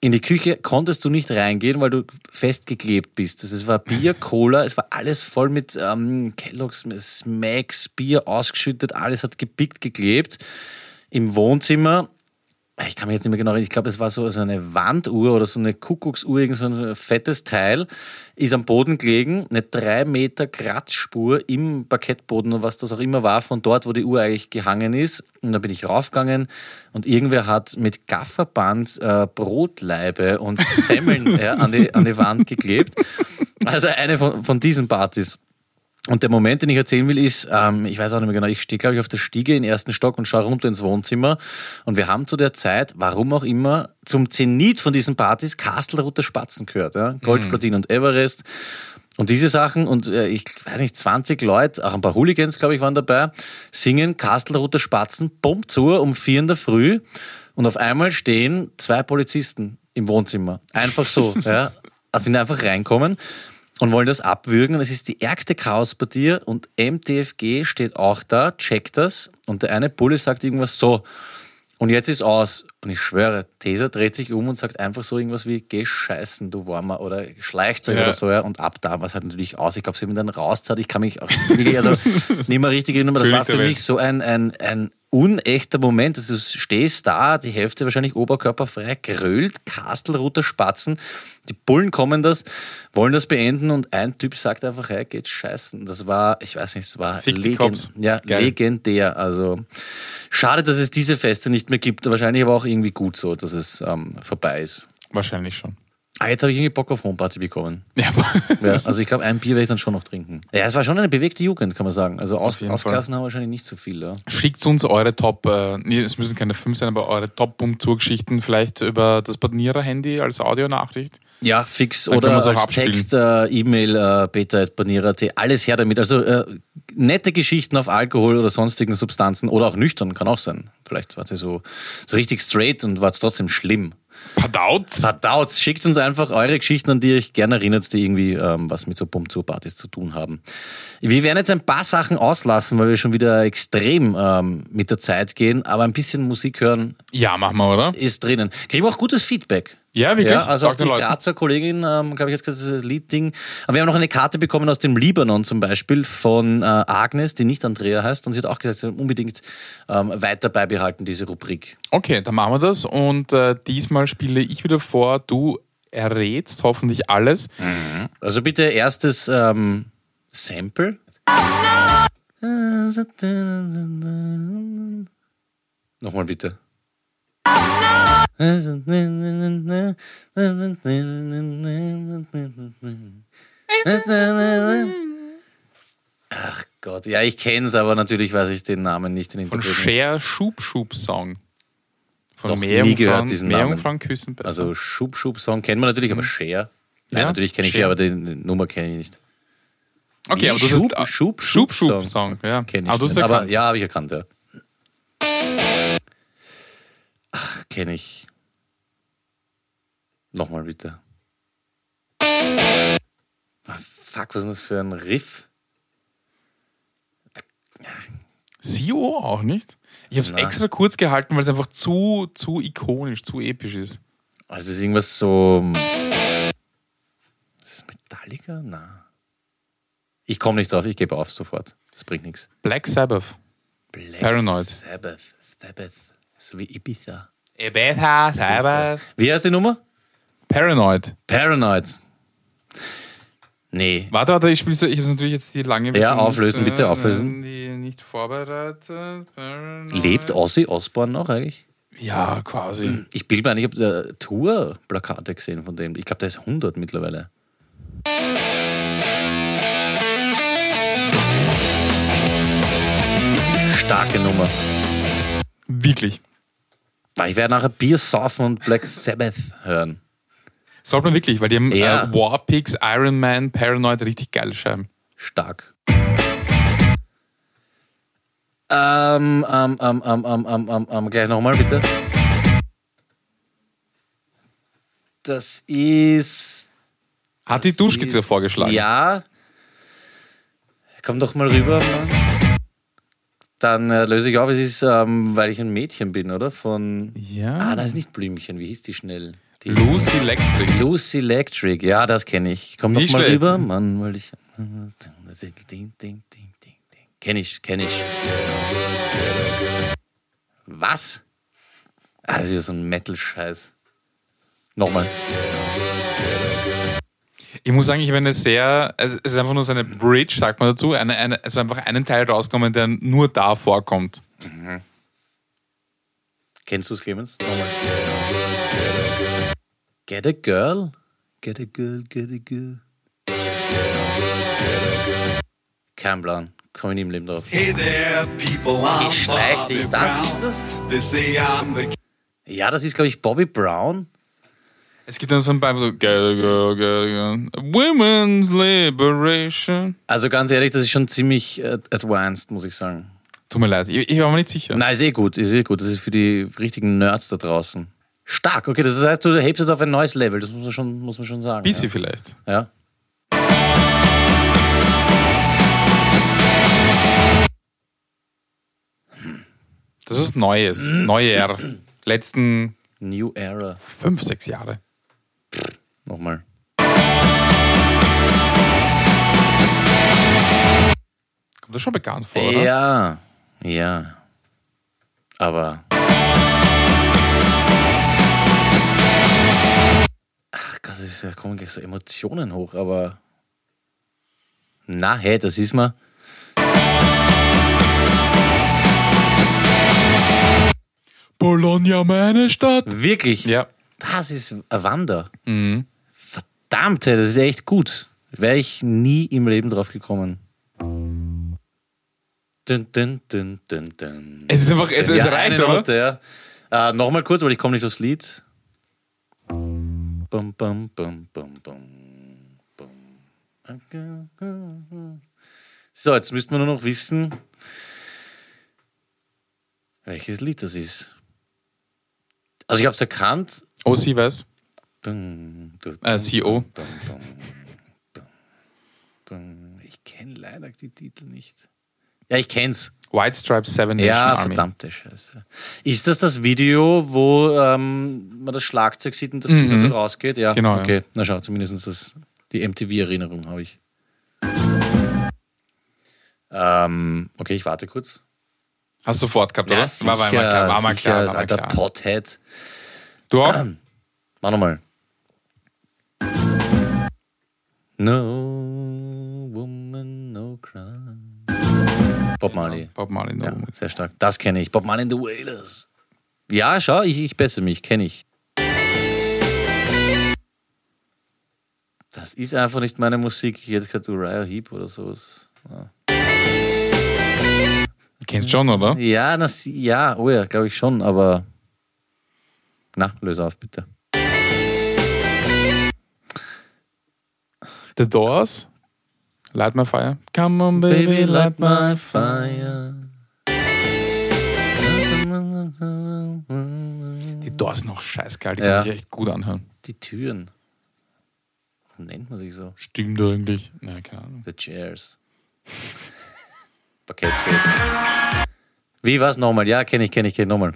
In die Küche konntest du nicht reingehen, weil du festgeklebt bist. Also es war Bier, Cola, es war alles voll mit ähm, Kelloggs, Smacks, Bier ausgeschüttet, alles hat gepickt, geklebt. Im Wohnzimmer, ich kann mich jetzt nicht mehr genau erinnern, ich glaube, es war so, so eine Wanduhr oder so eine Kuckucksuhr, irgend so ein fettes Teil, ist am Boden gelegen, eine drei Meter Kratzspur im Parkettboden und was das auch immer war, von dort, wo die Uhr eigentlich gehangen ist. Und da bin ich raufgegangen und irgendwer hat mit Gafferband äh, Brotleibe und Semmeln ja, an, die, an die Wand geklebt. Also eine von, von diesen Partys. Und der Moment, den ich erzählen will, ist, ähm, ich weiß auch nicht mehr genau, ich stehe, glaube ich, auf der Stiege im ersten Stock und schaue runter ins Wohnzimmer. Und wir haben zu der Zeit, warum auch immer, zum Zenit von diesen Partys Kastelroter Spatzen gehört. Ja? Gold, Platin und Everest. Und diese Sachen, und äh, ich weiß nicht, 20 Leute, auch ein paar Hooligans, glaube ich, waren dabei, singen Kastelroter Spatzen, Bomb zu um vier in der Früh. Und auf einmal stehen zwei Polizisten im Wohnzimmer. Einfach so, ja. Also sind einfach reinkommen und wollen das abwürgen. Es ist die ärgste Chaospartie und MTFG steht auch da, checkt das und der eine Bulle sagt irgendwas so. Und jetzt ist aus. Und ich schwöre, Tesa dreht sich um und sagt einfach so irgendwas wie, geh scheißen, du Warmer, oder Schleichzeug Ja. oder so, ja. Und ab da war es halt natürlich aus. Ich glaube, sie haben dann rauszahlt. Ich kann mich auch wirklich, also nicht mehr richtig erinnern, aber das war für mich so ein, ein, ein unechter Moment. dass Du stehst da, die Hälfte wahrscheinlich oberkörperfrei, grölt, Kastelroter Spatzen. Die Bullen kommen das, wollen das beenden und ein Typ sagt einfach, hey, geht scheißen. Das war, ich weiß nicht, es war legend, ja, Geil. legendär. Also schade, dass es diese Feste nicht mehr gibt. Wahrscheinlich aber auch irgendwie gut so, dass es ähm, vorbei ist. Wahrscheinlich schon. Ah, jetzt habe ich irgendwie Bock auf Homeparty bekommen. Ja, Ja, also ich glaube, ein Bier werde ich dann schon noch trinken. Ja, es war schon eine bewegte Jugend, kann man sagen. Also aus, ausgelassen haben wir wahrscheinlich nicht so viel. Ja. schickt uns eure Top, äh, nee, es müssen keine fünf sein, aber eure Top-Bum-Geschichten vielleicht über das Badnierer-Handy als Audionachricht. Ja, fix. Dann Oder als abspielen. Text, äh, E-Mail, äh, beta.baniera.at, alles her damit. Also äh, nette Geschichten auf Alkohol oder sonstigen Substanzen oder auch nüchtern, kann auch sein. Vielleicht wart ihr so, so richtig straight und war es trotzdem schlimm. Padauz! Verdaut, schickt uns einfach eure Geschichten, an die ihr euch gerne erinnert, die irgendwie ähm, was mit so Bum-Tour-Partys zu tun haben. Wir werden jetzt ein paar Sachen auslassen, weil wir schon wieder extrem ähm, mit der Zeit gehen, aber ein bisschen Musik hören Ja, machen wir, oder? ist drinnen. Kriegen wir auch gutes Feedback. Ja, wirklich? Ja, also auch Sag den die Leuten. Grazer Kollegin, ähm, glaube ich, jetzt gesagt, das Liedding. Aber wir haben noch eine Karte bekommen aus dem Libanon zum Beispiel von äh, Agnes, die nicht Andrea heißt. Und sie hat auch gesagt, sie soll unbedingt ähm, weiter beibehalten, diese Rubrik. Okay, dann machen wir das. Und äh, diesmal spiele ich wieder vor. Du errätst hoffentlich alles. Also bitte erstes ähm, Sample. Nochmal bitte. Ach Gott, ja, ich kenne es, aber natürlich weiß ich den Namen nicht. Den Von. Cher Schub Schub Song. Von Noch Mehr nie gehört Frauen, diesen Namen. Frauen küssen besser. Also Schub Schub Song kennen wir natürlich, aber Cher. Nein, Ja, natürlich kenne ich Cher. Aber die Nummer kenne ich nicht. okay, Wie? aber das Schub, ist Schub, Schub Schub Schub Song. Ja. Kenn ich aber hast nicht. Aber ja, habe ich erkannt, ja. Ach, kenne ich. Nochmal bitte. Ah, fuck, was ist das für ein Riff? Sio auch nicht? Ich habe es extra kurz gehalten, weil es einfach zu, zu ikonisch, zu episch ist. Also ist irgendwas so. Ist es Metallica? Na. Ich komme nicht drauf, ich gebe auf sofort. Das bringt nichts. Black Sabbath. Black Paranoid. Sabbath. Sabbath. So wie Ibiza. Ibiza, Sabbath. Wie heißt die Nummer? Paranoid. Paranoid. Nee. Warte, warte, ich spiele ich habe natürlich jetzt die lange Ja, auflösen, nicht, bitte, auflösen. Die nicht vorbereitet. Paranoid. Lebt Ozzy Osbourne noch eigentlich? Ja, quasi. Ich bilde mir ein, ich habe Tour-Plakate gesehen von dem. Ich glaube, der ist 100 mittlerweile. Starke Nummer. Wirklich. Ich werde nachher Bier saufen und Black Sabbath hören. Sollte man wirklich, weil die haben Ja. äh, Warpix, Iron Man, Paranoid, richtig geile Scheiben. Stark. Ähm, ähm, ähm, ähm, ähm, ähm, ähm, ähm, gleich nochmal bitte. Das ist. Hat die Duschskizze ist- vorgeschlagen? Ja. Komm doch mal rüber, Mann. Dann äh, löse ich auf, es ist, ähm, weil ich ein Mädchen bin, oder? Von. Ja. Ah, das ist nicht Blümchen, wie hieß die schnell? Lucy Electric. Lucy Electric, ja, das kenne ich. Komm doch Nicht mal schlecht. rüber, Mann, weil ich. Ding, ding, ding, ding, ding. Kenn ich, kenn ich. Was? Ah, das ist wieder so ein Metal-Scheiß. Nochmal. Ich muss sagen, ich habe eine sehr, es ist einfach nur so eine Bridge, sagt man dazu, eine, eine, also einfach einen Teil rausgenommen, der nur da vorkommt. Kennst du es, Clemens? Nochmal. Get a girl? Get a girl, get a girl. Kein Plan. Komm ich nie im Leben drauf. Hey there, people, I'm Ich schleich Bobby dich. Das Brown. ist das? They say I'm the Ja, das ist, glaube ich, Bobby Brown. Es gibt dann so ein paar so, get a girl, get a girl. Women's Liberation. Also ganz ehrlich, das ist schon ziemlich äh, advanced, muss ich sagen. Tut mir leid, ich, ich war mir nicht sicher. Nein, ist eh gut, ist eh gut. Das ist für die richtigen Nerds da draußen. Stark, okay, das heißt, du hebst es auf ein neues Level, das muss man schon, muss man schon sagen. Bisschen vielleicht. Ja. Das ist was Neues. Neuer. Letzten New Era. fünf, sechs Jahre. Nochmal. Kommt das schon bekannt vor, oder? Ja, ja. Aber. Das ist, da kommen gleich so Emotionen hoch, aber. Na, hey, das ist mal. Bologna, meine Stadt. Wirklich. Ja. Das ist ein Wander. Mhm. Verdammt, das ist echt gut. Wäre ich nie im Leben drauf gekommen. Dun, dun, dun, dun, dun. Es ist einfach, es, es Ja, reicht, eine oder? Ja. Äh, Nochmal kurz, weil ich komme nicht aufs Lied. Bum, bum, bum, bum, bum, bum. So, jetzt müssten wir nur noch wissen, welches Lied das ist. Also ich habe es erkannt. Oh, sie weiß. Äh, dum. Ich kenne leider die Titel nicht. Ja, ich kenn's. White Stripes Seven Nation Ja, Army. verdammte Scheiße. Ist das das Video, wo ähm, man das Schlagzeug sieht und das Singer so rausgeht? Ja, Mhm. Genau, ja. Okay, na schau, zumindest das, die MTV-Erinnerung habe ich. Ähm, okay, ich warte kurz. Hast du sofort gehabt, oder? sicher, war, war mal klar, war mal sicher, klar. War mal alter klar. Pothead. Du auch? Mach nochmal. No Bob Marley. Bob Marley. Ja, sehr stark. Das kenne ich. Bob Marley and the Wailers. Ja, schau, ich, ich bessere mich, kenne ich. Das ist einfach nicht meine Musik. Ich hätte gesagt Uriah Heep oder sowas. Kennst schon, oder? Ja, das, ja, oh ja, glaube ich schon, aber. Na, löse auf, bitte. The Doors. Light My Fire. Come on, baby, light my fire. Die Doors sind noch scheißgeil, die Ja. kann sich echt gut anhören. Die Türen. Warum nennt man sich so? Stimmt eigentlich. Na, keine Ahnung. The Chairs. Parkettfeld. Wie war's nochmal? Ja, kenne ich, kenne ich, kenne ich nochmal.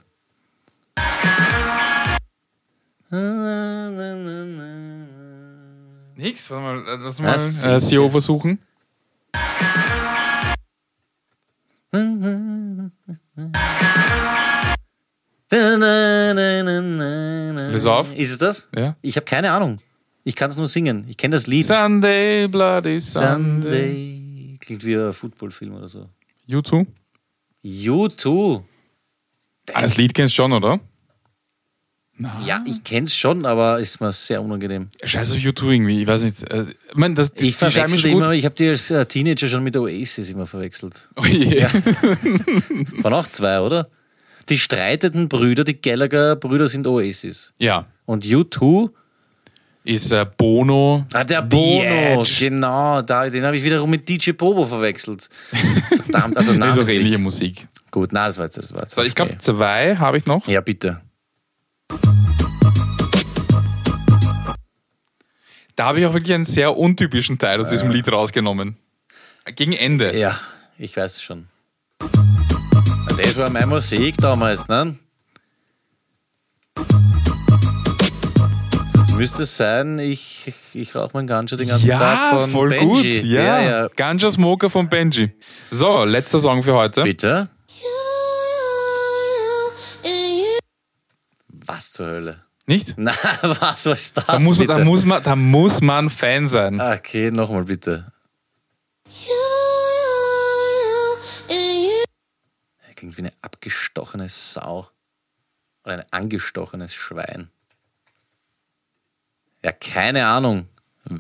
Nix, warte mal, äh, lass Was? mal äh, CEO versuchen. Löse auf. Ist es das? Ja. Ich habe keine Ahnung. Ich kann es nur singen. Ich kenne das Lied. Sunday, Bloody Sunday. Sunday. Klingt wie ein Footballfilm oder so. U2. U2. Ah, das Lied kennst du schon, oder? Ja, ich kenne es schon, aber ist mir sehr unangenehm. Scheiß auf U2 irgendwie, ich weiß nicht. Äh, ich mein, das, Ich verwechsel immer, ich habe die als äh, Teenager schon mit Oasis immer verwechselt. Oh je. Waren auch zwei, oder? Die streitenden Brüder, die Gallagher-Brüder sind Oasis. Ja. Und U2, Ist äh, Bono. ah, der Bono, genau, da, den habe ich wiederum mit DJ Bobo verwechselt. Verdammt, also Das ist auch ähnliche Musik. Gut, na, das war jetzt, das war jetzt. So, ich glaube, zwei habe ich noch. Ja, bitte. Da habe ich auch wirklich einen sehr untypischen Teil aus diesem Lied rausgenommen. Gegen Ende. Ja, ich weiß es schon. Das war meine Musik damals, ne? Müsste sein, ich, ich rauche mein Ganja den ganzen Tag Ja, von voll Benji. gut. Ja. ja, ja. Ganja Smoker von Benji. So, letzter Song für heute. Bitte? Was zur Hölle? Nicht? Na, was, was ist das? Da muss, man, da, muss man, da muss man Fan sein. Okay, nochmal bitte. Er klingt wie eine abgestochene Sau. Oder ein angestochenes Schwein. Ja, keine Ahnung.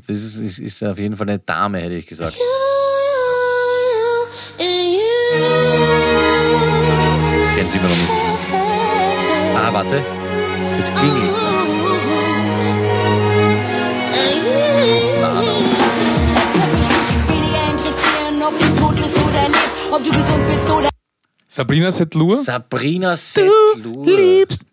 Das ist, ist, ist auf jeden Fall eine Dame, hätte ich gesagt. Kennen Sie immer noch nicht. Ah, warte. Jetzt klingelt's. Du bist oder Sabrina Setlur? Sabrina Setlur.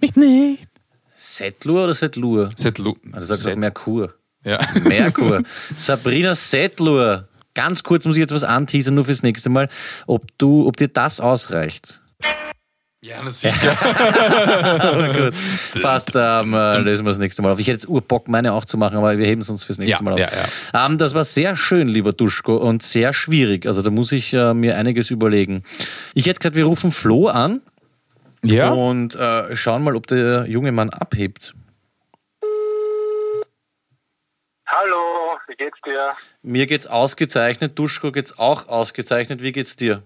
mich nicht. Setlur oder Setlur? Setlur. Also sagst du auch Merkur. Ja. Merkur. Sabrina Setlur. Ganz kurz muss ich jetzt was anteasern, nur fürs nächste Mal. Ob, du, ob dir das ausreicht. Ja, das sicher. Gut. Passt, ähm, äh, lösen wir das nächste Mal auf. Ich hätte jetzt Urbock, meine auch zu machen, aber wir heben es uns fürs nächste Ja, Mal auf. ja, Ähm, das war sehr schön, lieber Duschko, und sehr schwierig. Also da muss ich äh, mir einiges überlegen. Ich hätte gesagt, wir rufen Flo an Ja. und äh, schauen mal, ob der junge Mann abhebt. Hallo, wie geht's dir? Mir geht's ausgezeichnet, Duschko geht's auch ausgezeichnet. Wie geht's dir?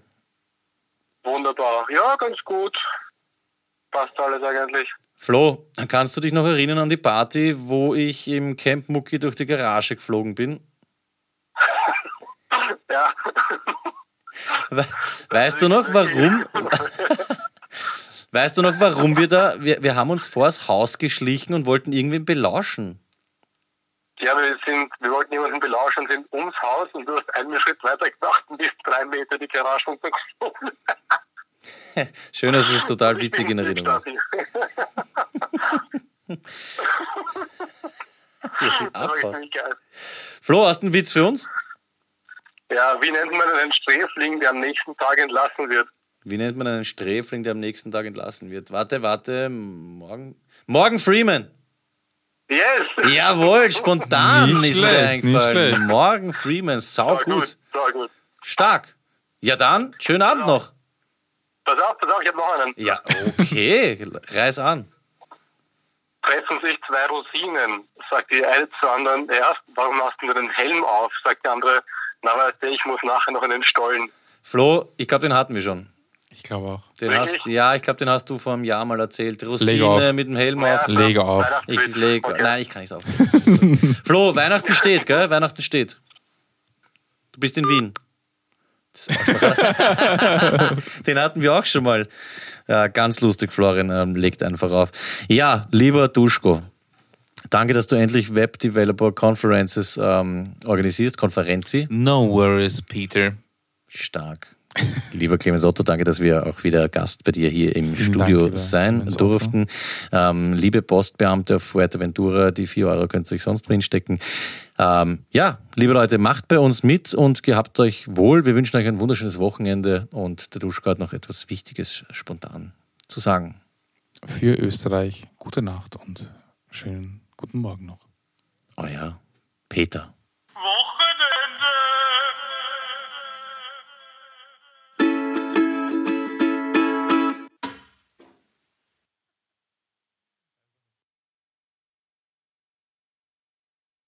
Wunderbar. Ja, ganz gut. Passt alles eigentlich. Flo, kannst du dich noch erinnern an die Party, wo ich im Camp Mucki durch die Garage geflogen bin? Ja. We weißt du noch, warum? Weißt du noch, warum wir da, wir, wir haben uns vors Haus geschlichen und wollten irgendwen belauschen. Ja, wir sind, wir wollten jemanden belauschen, sind ums Haus und du hast einen Schritt weiter gemacht und bist drei Meter die Garage runtergeflogen. Schön, dass es total witzig in Erinnerung ist. Flo, hast du einen Witz für uns? Ja, wie nennt man einen Sträfling, der am nächsten Tag entlassen wird? Wie nennt man einen Sträfling, der am nächsten Tag entlassen wird? Warte, warte, morgen. Morgan Freeman! Yes! Jawohl, spontan Nicht ist mir schlecht, eingefallen. nicht schlecht. Morgan Freeman, sau gut. gut. Stark. Ja dann, schönen Abend noch. Pass auf, pass auf, ich habe noch einen. Ja, okay, reiß an. Treffen sich zwei Rosinen, sagt die eine zur anderen, erst, warum hast du den Helm auf? Sagt die andere, na weißt du, ich muss nachher noch in den Stollen. Flo, ich glaube, den hatten wir schon. Ich glaube auch. Den Wirklich? hast, ja, ich glaube, den hast du vor einem Jahr mal erzählt. Rosine mit dem Helm Ja, auf. Lege auf. Ich leg, Okay. nein, ich kann nicht auf. Flo, Weihnachten steht, gell? Weihnachten steht. Du bist in Wien. Den hatten wir auch schon mal. Ja, ganz lustig, Florian, ähm, legt einfach auf. Ja, lieber Duschko, danke, dass du endlich Web Developer Conferences ähm, organisierst, Konferenzi. No worries, Peter. Stark. Lieber Clemens Otto, danke, dass wir auch wieder Gast bei dir hier im Vielen Studio Dank, sein Clemens durften. Ähm, liebe Postbeamte auf Fuerteventura, die 4 Euro könnt ihr euch sonst drinstecken. Ähm, ja, liebe Leute, macht bei uns mit und gehabt euch wohl. Wir wünschen euch ein wunderschönes Wochenende und der Duschko hat noch etwas Wichtiges spontan zu sagen. Für Österreich gute Nacht und schönen guten Morgen noch. Euer Peter.